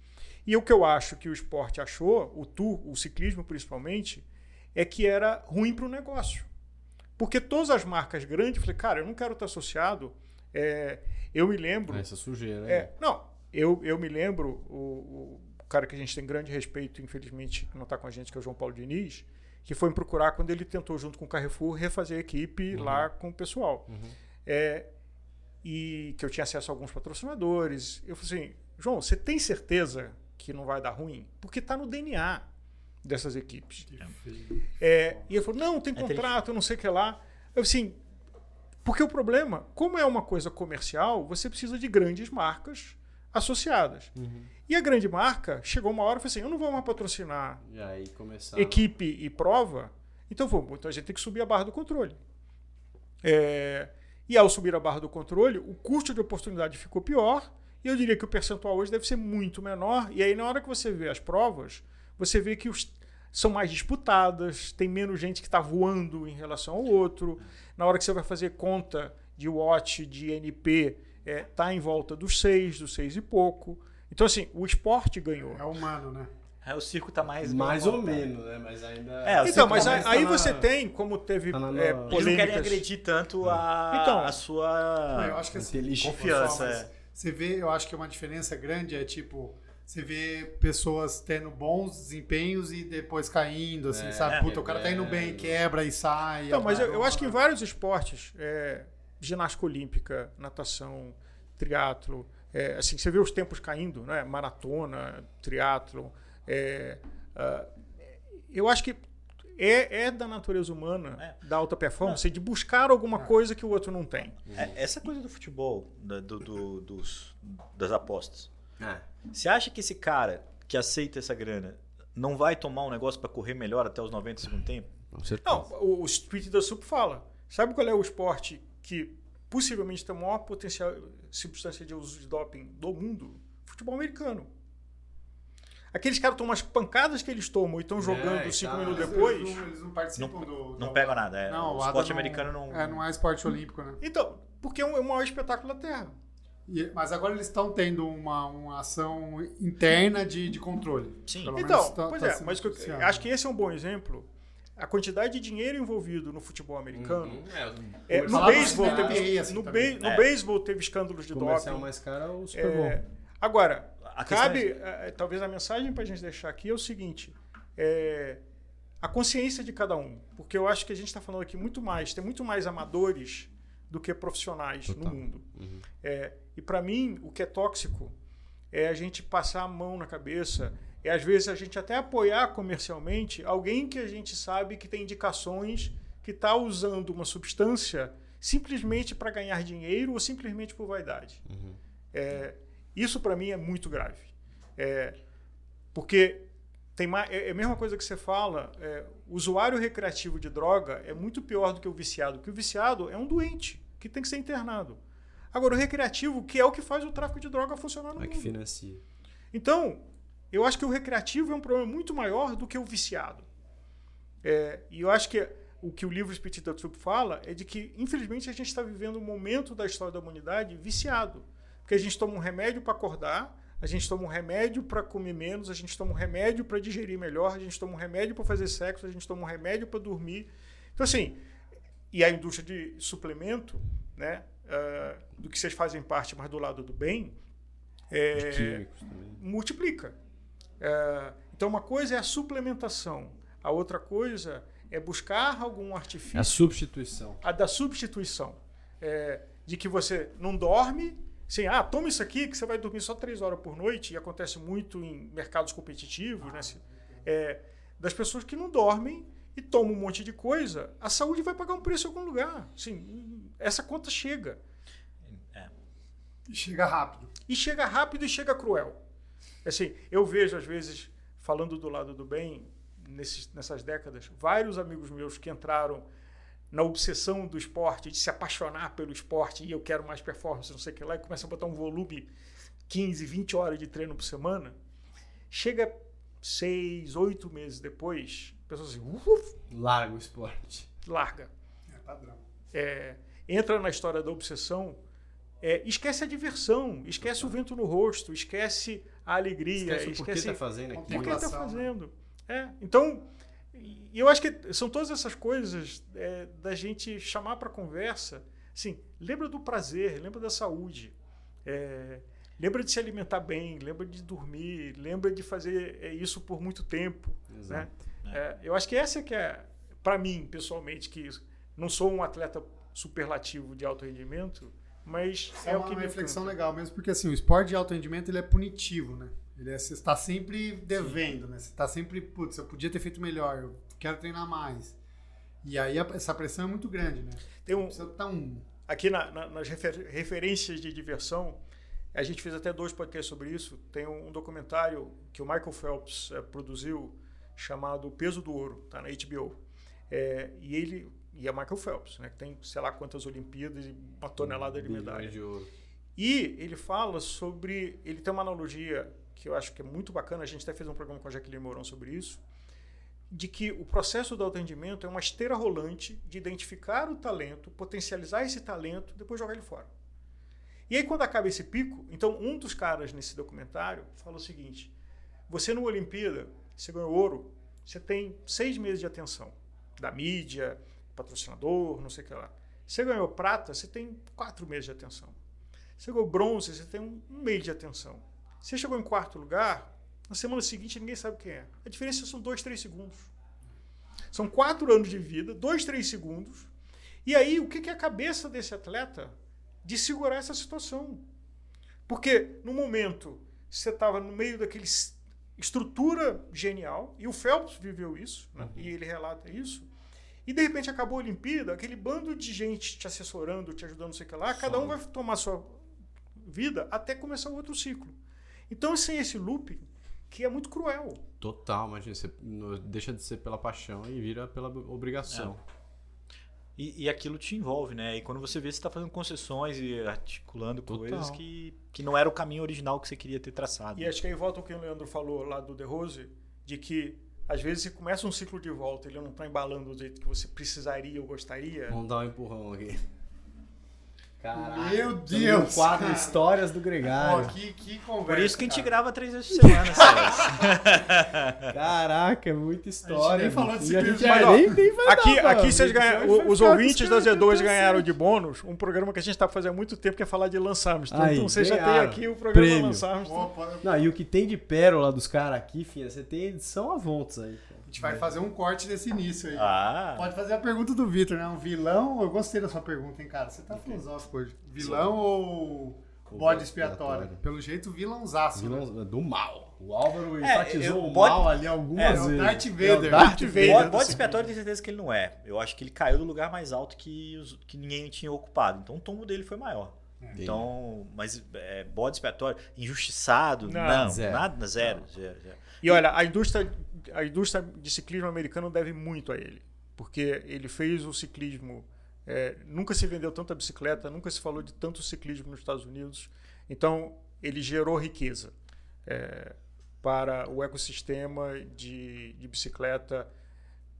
E o que eu acho que o esporte achou, o tour, o ciclismo principalmente, é que era ruim para o negócio. Porque todas as marcas grandes, eu falei, cara, eu não quero estar associado. É, eu me lembro. Essa sujeira. É, não, eu, eu me lembro, o, o cara que a gente tem grande respeito, infelizmente, não está com a gente, que é o João Paulo Diniz, que foi me procurar quando ele tentou, junto com o Carrefour, refazer a equipe uhum. lá com o pessoal. Uhum. É, e que eu tinha acesso a alguns patrocinadores. Eu falei assim, João, você tem certeza que não vai dar ruim? Porque está no DNA dessas equipes. É, e ele falou, não, tem é contrato, não sei o que lá. Eu assim, porque o problema, como é uma coisa comercial, você precisa de grandes marcas associadas. Uhum. E a grande marca chegou uma hora e falou assim: eu não vou mais patrocinar equipe e prova, então vamos, então a gente tem que subir a barra do controle. É, e ao subir a barra do controle, o custo de oportunidade ficou pior, e eu diria que o percentual hoje deve ser muito menor. E aí, na hora que você vê as provas, você vê que os, são mais disputadas, tem menos gente que está voando em relação ao outro. Na hora que você vai fazer conta de watch, de NP, está é, tá em volta dos seis, dos seis e pouco. Então, assim, o esporte ganhou. É humano, né? É, o circo está mais. Mais ou menos, né? Mas ainda. É, então, mas tá aí, tá você na... tem, como teve. Tá na... é, polêmicas... Eles não querem agredir tanto a, então, a sua não, eu acho que, assim, confiança. É. Você vê, eu acho que uma diferença grande é tipo. Você vê pessoas tendo bons desempenhos e depois caindo, assim, é, sabe? Puta, o cara tá indo bem, quebra e sai. Então, mas eu, eu, acho que em vários esportes, é, ginástica olímpica, natação, triatlo, é, assim, você vê os tempos caindo, né? Maratona, triatlo. É, uh, eu acho que é, é, da natureza humana, é. da alta performance, não. de buscar alguma é. coisa que o outro não tem. É, essa coisa do futebol, da, do, do, dos, das apostas. É. Você acha que esse cara que aceita essa grana não vai tomar um negócio para correr melhor até os 90 segundos tempo? Não, o, o Street da Sup fala. Sabe qual é o esporte que possivelmente tem o maior potencial substância de uso de doping do mundo? Futebol americano. Aqueles caras tomam as pancadas que eles tomam e estão é, jogando é, cinco tá, minutos depois. Eles não, eles não participam não, do. Não pegam nada. É, não, o esporte americano não. É, não é esporte olímpico, né? Então, porque é, é o maior espetáculo da Terra. E, mas agora eles estão tendo uma, uma ação interna de, de controle. Sim. Então, tá, pois tá é, mas eu, acho que esse é um bom exemplo. A quantidade de dinheiro envolvido no futebol americano. Uhum, é, é, no beisebol teve, assim, no, be, no beisebol teve escândalos de doping. mais caro é o Super Bowl. É, agora, cabe, é, talvez a mensagem para a gente deixar aqui é o seguinte: é, a consciência de cada um, porque eu acho que a gente está falando aqui muito mais, tem muito mais amadores do que profissionais Total. no mundo. Uhum. É, e para mim, o que é tóxico é a gente passar a mão na cabeça, é às vezes a gente até apoiar comercialmente alguém que a gente sabe que tem indicações que está usando uma substância simplesmente para ganhar dinheiro ou simplesmente por vaidade. Uhum. É, isso para mim é muito grave. É, porque tem mais, é, é a mesma coisa que você fala, é, o usuário recreativo de droga é muito pior do que o viciado, porque o viciado é um doente que tem que ser internado. Agora, o recreativo, que é o que faz o tráfico de droga funcionar no é mundo. que financia. Então, eu acho que o recreativo é um problema muito maior do que o viciado. É, e eu acho que o que o livro Spirit da fala é de que, infelizmente, a gente está vivendo um momento da história da humanidade viciado. Porque a gente toma um remédio para acordar, a gente toma um remédio para comer menos, a gente toma um remédio para digerir melhor, a gente toma um remédio para fazer sexo, a gente toma um remédio para dormir. Então, assim, e a indústria de suplemento, né, uh, do que vocês fazem parte, mas do lado do bem, é, multiplica. Uh, então, uma coisa é a suplementação, a outra coisa é buscar algum artifício. A substituição. A da substituição. É, de que você não dorme, Sim, ah, toma isso aqui que você vai dormir só três horas por noite, e acontece muito em mercados competitivos, né? É, das pessoas que não dormem e tomam um monte de coisa, a saúde vai pagar um preço em algum lugar. Sim, essa conta chega. É. E chega rápido. E chega rápido e chega cruel. Assim, eu vejo, às vezes, falando do lado do bem, nesses, nessas décadas, vários amigos meus que entraram na obsessão do esporte, de se apaixonar pelo esporte, e eu quero mais performance, não sei o que lá, e começa a botar um volume 15, 20 horas de treino por semana, chega seis, oito meses depois, a pessoa assim, uf, larga o esporte. Larga. É padrão. É, entra na história da obsessão, é, esquece a diversão, esquece o vento no rosto, esquece a alegria, Esquece o porquê esquece tá fazendo aquilo. por que está né? fazendo. É, então, e eu acho que são todas essas coisas é, da gente chamar para conversa. Assim, lembra do prazer, lembra da saúde, é, lembra de se alimentar bem, lembra de dormir, lembra de fazer é, isso por muito tempo. Né? Exato. É, eu acho que essa que é, para mim, pessoalmente, que não sou um atleta superlativo de alto rendimento, mas é, é, o uma que me reflexão encanta. legal mesmo, porque assim, o esporte de alto rendimento ele é punitivo, né? Ele é, você está sempre devendo, né? Você está sempre, putz, eu podia ter feito melhor, eu quero treinar mais. E aí a- essa pressão é muito grande, né? Tem um, estar um. aqui na- na- nas refer- referências de diversão, a gente fez até dois podcasts sobre isso. Tem um, documentário que o Michael Phelps eh, produziu chamado O Peso do Ouro, tá na HBO. É, e ele e é Michael Phelps, né, que tem sei lá quantas Olimpíadas e uma tonelada de Bilhões medalhas. de ouro. E ele fala sobre. Ele tem uma analogia que eu acho que é muito bacana. A gente até fez um programa com a Jaqueline Mourão sobre isso. De que o processo do atendimento é uma esteira rolante de identificar o talento, potencializar esse talento, depois jogar ele fora. E aí, quando acaba esse pico, então um dos caras nesse documentário fala o seguinte: você no Olimpíada, você ganhou ouro, você tem seis meses de atenção da mídia, patrocinador, não sei o que lá. Você ganhou prata, você tem quatro meses de atenção. Você ganhou bronze, você tem um, mês de atenção. Você chegou em quarto lugar, na semana seguinte ninguém sabe quem é. A diferença são dois, três segundos. São quatro anos de vida, dois, três segundos. E aí, o que é a cabeça desse atleta de segurar essa situação? Porque no momento você estava no meio daquele estrutura genial, e o Phelps viveu isso, né? e ele relata isso, e de repente acabou a Olimpíada, aquele bando de gente te assessorando, te ajudando, não sei o que lá, cada um vai tomar sua vida até começar o outro ciclo. Então, assim, esse looping, que é muito cruel. Total, imagina, você deixa de ser pela paixão e vira pela obrigação. E, e aquilo te envolve, né? E quando você vê, você está fazendo concessões e articulando Total. coisas que, que não era o caminho original que você queria ter traçado. E acho que aí volta o que o Leandro falou lá do The Rose, de que às vezes você começa um ciclo de volta, ele não está embalando do jeito que você precisaria ou gostaria. Vamos dar um empurrão aqui. Caraca. Meu Deus, cara. Histórias do Pô, Gregário. que, que conversa. Por isso que a gente cara. grava três vezes por semana, Celso. Caraca, é muita história. nem falou a gente ciclismo, é, mas, ó, nem, nem vai Aqui, dar, aqui vocês vai os ouvintes da os caras Z2 até ganharam de bônus um programa que a gente está fazendo há muito tempo, que é falar de Lance Armstrong. Aí, então você já tem aqui o programa Prêmio. Lance Armstrong. Opa, Não, e o que tem de pérola dos caras aqui, filha, você tem edição a voltas aí. cara. A gente vai fazer um corte desse início aí. Ah, Pode fazer a pergunta do Vitor, né? Um vilão. Eu gostei da sua pergunta, hein, cara? Você tá filosófico hoje. Vilão ou Ou bode expiatório? expiatório. Pelo jeito, vilãozaço. né? Vilão do mal. O Álvaro É, enfatizou eu- o bode- mal ali algumas É, vezes. o Darth É Vader. o Darth Darth Vader. Bode, bode expiatório eu tenho certeza que ele não é. Eu acho que ele caiu do lugar mais alto que, os- que ninguém tinha ocupado. Então o tombo dele foi maior. Então, mas é, bode expiatório, injustiçado, Não, não, zero. nada, zero, zero, zero. E olha, a indústria, a indústria de ciclismo americano deve muito a ele. Porque ele fez o ciclismo. é, nunca se vendeu tanta bicicleta, nunca se falou de tanto ciclismo nos Estados Unidos. Então, ele gerou riqueza é, para o ecossistema de, de bicicleta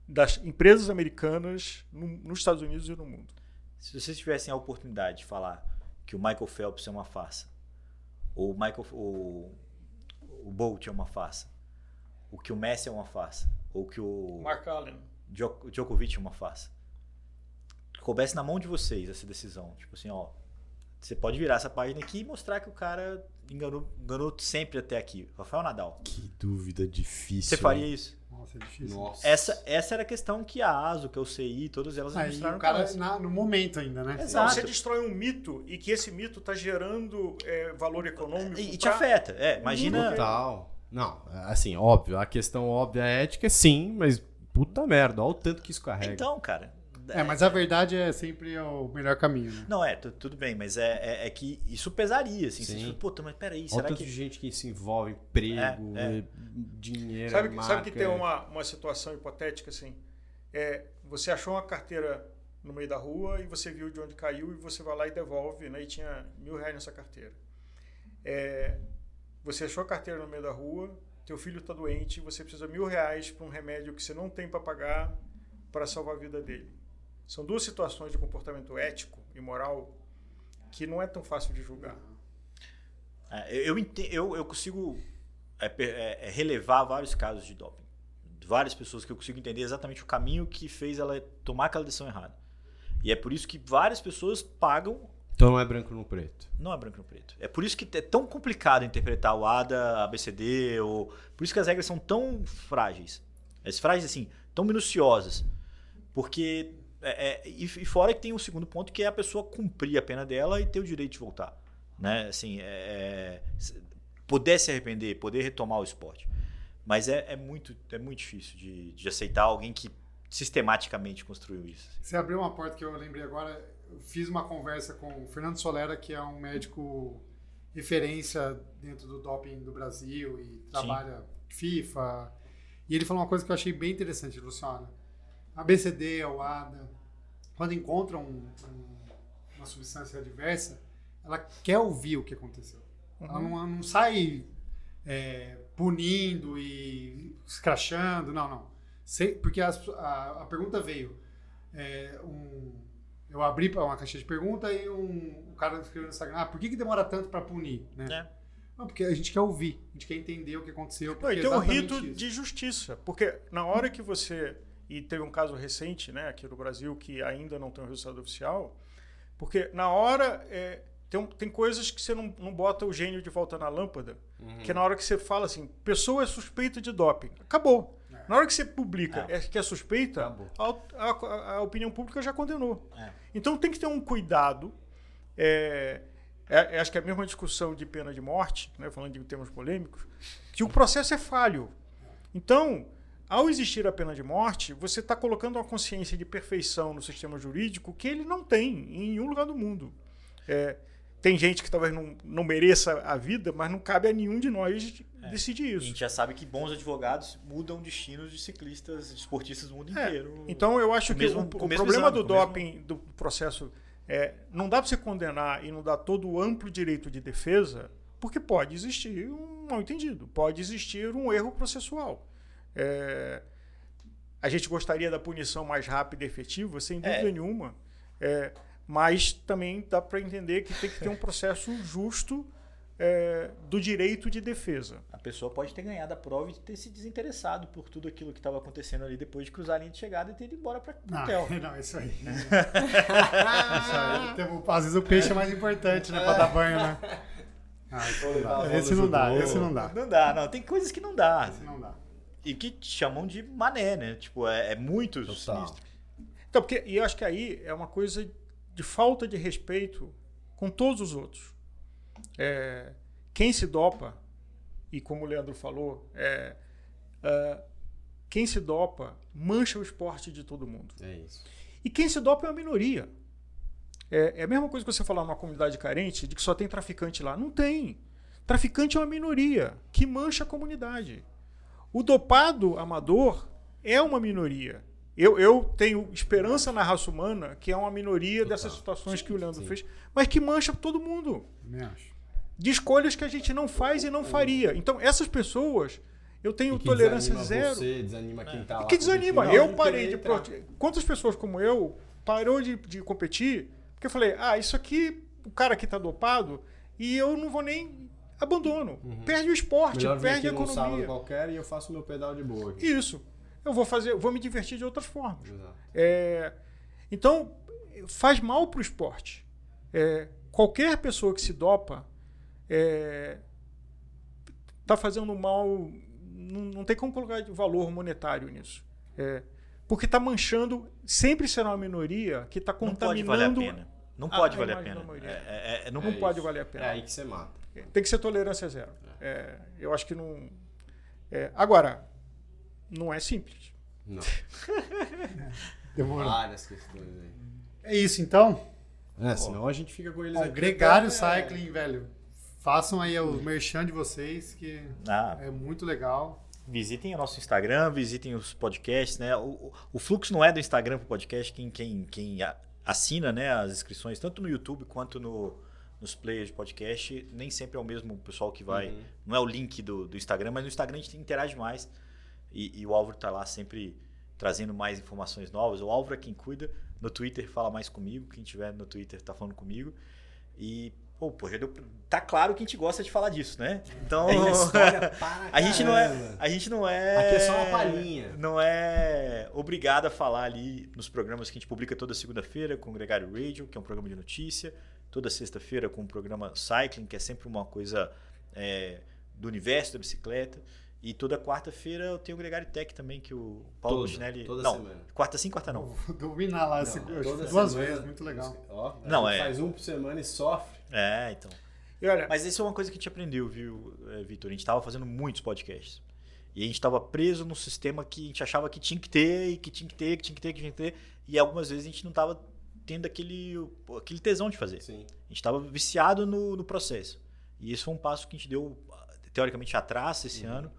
das empresas americanas no- nos Estados Unidos e no mundo. Se vocês tivessem a oportunidade de falar que o Michael Phelps é uma farsa, ou o Michael, o, o Bolt é uma farsa, o que o Messi é uma farsa, ou que o Mark Allen. Djok- Djokovic é uma farsa. Coubesse na mão de vocês essa decisão. Tipo assim, ó. Você pode virar essa página aqui e mostrar que o cara enganou, enganou sempre até aqui. Rafael Nadal. Que dúvida difícil. Você faria isso? Nossa, é difícil. Nossa. Essa, essa era a questão que a ASO, que é o CI, todas elas Aí mostraram o cara na- no momento ainda, né? Não, Exato. você destrói um mito e que esse mito está gerando é, valor econômico. E, e te pra- afeta. É, imagina. Total. Não, assim, óbvio, a questão óbvia ética, sim, mas puta merda, olha o tanto que isso carrega. Então, cara. É, mas a verdade é sempre o melhor caminho, né? Não, é, tu- tudo bem, mas é, é, é que isso pesaria, assim. Você Sim. fala, puta, mas peraí, olha o será tanto que. de gente que se envolve, emprego, É, é. dinheiro, Sabe, marca, sabe que tem é. uma, uma situação hipotética assim? É, você achou uma carteira no meio da rua e você viu de onde caiu e você vai lá e devolve, né? E tinha mil reais nessa carteira. É, você achou a carteira no meio da rua, teu filho está doente, você precisa mil reais para um remédio que você não tem para pagar para salvar a vida dele. São duas situações de comportamento ético e moral que não é tão fácil de julgar. É, eu, eu, eu consigo é, é, é, relevar vários casos de doping. Várias pessoas que eu consigo entender exatamente o caminho que fez ela tomar aquela decisão errada. E é por isso que várias pessoas pagam. Então não é branco no preto. Não é branco no preto. É por isso que é tão complicado interpretar o ADA, ABCD, ou por isso que as regras são tão frágeis. As frágeis assim, tão minuciosas. Porque é, é, e, fora que tem um segundo ponto que é a pessoa cumprir a pena dela e ter o direito de voltar, né? Assim, é, é poder se arrepender, poder retomar o esporte. Mas é, é muito, é muito difícil de, de aceitar alguém que sistematicamente construiu isso. Você abriu uma porta que eu lembrei agora. Eu fiz uma conversa com o Fernando Solera, que é um médico referência dentro do doping do Brasil e trabalha Sim. FIFA. E ele falou uma coisa que eu achei bem interessante, Luciana. A BCD, a UADA, quando encontram um, um, uma substância adversa, ela quer ouvir o que aconteceu. Uhum. Ela não, não sai é, punindo e escrachando, não, não. Sei, porque a, a, a, pergunta veio. É, um, eu abri uma caixa de pergunta e um, um cara escreveu no Instagram: ah, por que, que demora tanto para punir? Né? É. Não, porque a gente quer ouvir, a gente quer entender o que aconteceu. Não, e tem um rito isso. de justiça. Porque na hora que você. E teve um caso recente né, aqui no Brasil que ainda não tem um resultado oficial. Porque na hora. É, tem, tem coisas que você não, não bota o gênio de volta na lâmpada. Uhum. Que é na hora que você fala assim: pessoa é suspeita de doping. Acabou. É. Na hora que você publica é. que é suspeita, a, a, a, opinião pública já condenou. É. Então tem que ter um cuidado. É, é, acho que é a mesma discussão de pena de morte, né, falando de termos polêmicos, que o processo é falho. Então, ao existir a pena de morte, você está colocando uma consciência de perfeição no sistema jurídico que ele não tem em nenhum lugar do mundo. É, tem gente que talvez não, não mereça a vida, mas não cabe a nenhum de nós é. decidir isso. A gente já sabe que bons advogados mudam destinos de ciclistas, de esportistas do mundo é. inteiro. Então eu acho o que mesmo, o, o, problema exame, do doping, mesmo... do processo, é, não dá para você condenar e não dar todo o amplo direito de defesa, porque pode existir um mal entendido, pode existir um erro processual. É, a gente gostaria da punição mais rápida e efetiva, sem dúvida é. nenhuma. É, mas também dá para entender que tem que ter um processo justo é, do direito de defesa. A pessoa pode ter ganhado a prova e ter se desinteressado por tudo aquilo que estava acontecendo ali depois de cruzar a linha de chegada e ter ido embora para o hotel. Não, isso aí. isso aí. Às vezes o peixe é mais importante, né? Para dar banho, né? Ah, esse não dá, esse não dá. Não dá, não. Tem coisas que não dá. Esse não dá. E que chamam de mané, né? Tipo, é, é muito Total. sinistro. Então, porque, e eu acho que aí é uma coisa de falta de respeito com todos os outros. É, quem se dopa, e como o Leandro falou, é, é, quem se dopa mancha o esporte de todo mundo. É isso. E quem se dopa é uma minoria. É, é a mesma coisa que você falar numa comunidade carente de que só tem traficante lá. Não tem. Traficante é uma minoria que mancha a comunidade. O dopado amador é uma minoria. Eu, eu tenho esperança na raça humana, que é uma minoria Total. dessas situações sim, que o Leandro sim. fez, mas que mancha todo mundo. Me acho. De escolhas que a gente não faz e não faria. Então, essas pessoas, eu tenho tolerância zero. Você, desanima quem tá lá. Que desanima. Eu parei de. Pro... Quantas pessoas como eu parou de, de competir porque eu falei, ah, isso aqui, o cara aqui tá dopado e eu não vou nem abandono. Uhum. Perde o esporte, Melhor perde a economia. qualquer e eu faço meu pedal de boa. Aqui. Isso eu vou fazer, vou me divertir de outras formas. É, então, faz mal para o esporte. É, qualquer pessoa que se dopa está é, tá fazendo mal, não, não, tem como colocar valor monetário nisso. É, porque está manchando, sempre será uma minoria que está contaminando. Não pode valer a pena. Não pode valer a pena. É, é, não pode valer a pena. É aí que você mata. Tem que ser tolerância zero. eu acho que não. agora, não é simples. Não. Demorou. Várias questões aí. É isso então? É, senão a gente fica com eles aqui. Gregário Cycling, velho. Façam aí o merchan de vocês, que ah. é muito legal. Visitem o nosso Instagram, visitem os podcasts, né? O, o fluxo não é do Instagram para o podcast, quem, quem, quem assina né, as inscrições, tanto no YouTube quanto no, nos players de podcast, nem sempre é o mesmo pessoal que vai. Uhum. Não é o link do, do Instagram, mas no Instagram a gente interage mais. E, e o Álvaro está lá sempre trazendo mais informações novas. O Álvaro é quem cuida. No Twitter fala mais comigo. Quem tiver no Twitter está falando comigo. E, pô, pô, já deu, tá claro que a gente gosta de falar disso, né? Então, história para a gente não é, a gente não é Aqui é só uma palhinha. Não é obrigado a falar ali nos programas que a gente publica toda segunda-feira com o Gregário Radio, que é um programa de notícia, toda sexta-feira com o programa Cycling, que é sempre uma coisa é, do universo da bicicleta. E toda quarta-feira eu tenho o Gregário Tech também, que o Paulo Toda, Chinelli. toda não, semana. quarta sim, quarta não. Vou dominar lá esse- Não, toda duas semana- vezes, muito legal. Ó, a Não, gente é. Faz um por semana e sofre. É, então. E olha, Mas isso é uma coisa que a gente aprendeu, viu, eh, Vitor? A gente estava fazendo muitos podcasts. E a gente estava preso num sistema que a gente achava que tinha que ter, e que tinha que ter, que tinha que ter, que tinha que ter. E algumas vezes a gente não estava tendo aquele, aquele tesão de fazer. Sim. A gente estava viciado no, no processo. E esse foi um passo que a gente deu, teoricamente, atrás esse ano,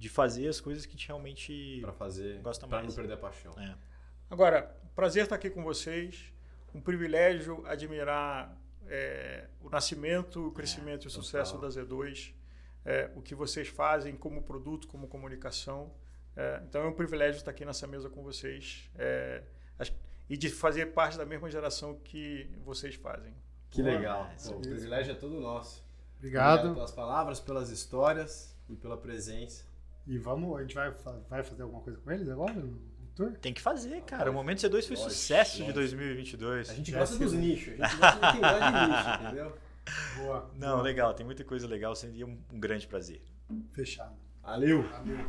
de fazer as coisas que a gente realmente Pra fazer. Gosta pra mais. não perder a paixão. É. agora, prazer estar aqui com vocês. Um privilégio admirar é, o nascimento, o crescimento e o sucesso total. da Z2, é, o que vocês fazem como produto, como comunicação. É, então é um privilégio estar aqui nessa mesa com vocês é, e de fazer parte da mesma geração que vocês fazem. Que legal. É, Pô, o privilégio é todo nosso. Obrigado. pelas palavras, pelas histórias e pela presença. E vamos, a gente vai, vai fazer alguma coisa com eles agora no no tour? Tem que fazer, cara. O Momento C2 foi Lógico, sucesso de lógico. 2022. A gente gosta dos nichos. A gente gosta de quem gosta de nicho, entendeu? Boa. Não, legal. Tem muita coisa legal. Seria um, um grande prazer. Fechado. Valeu. Valeu.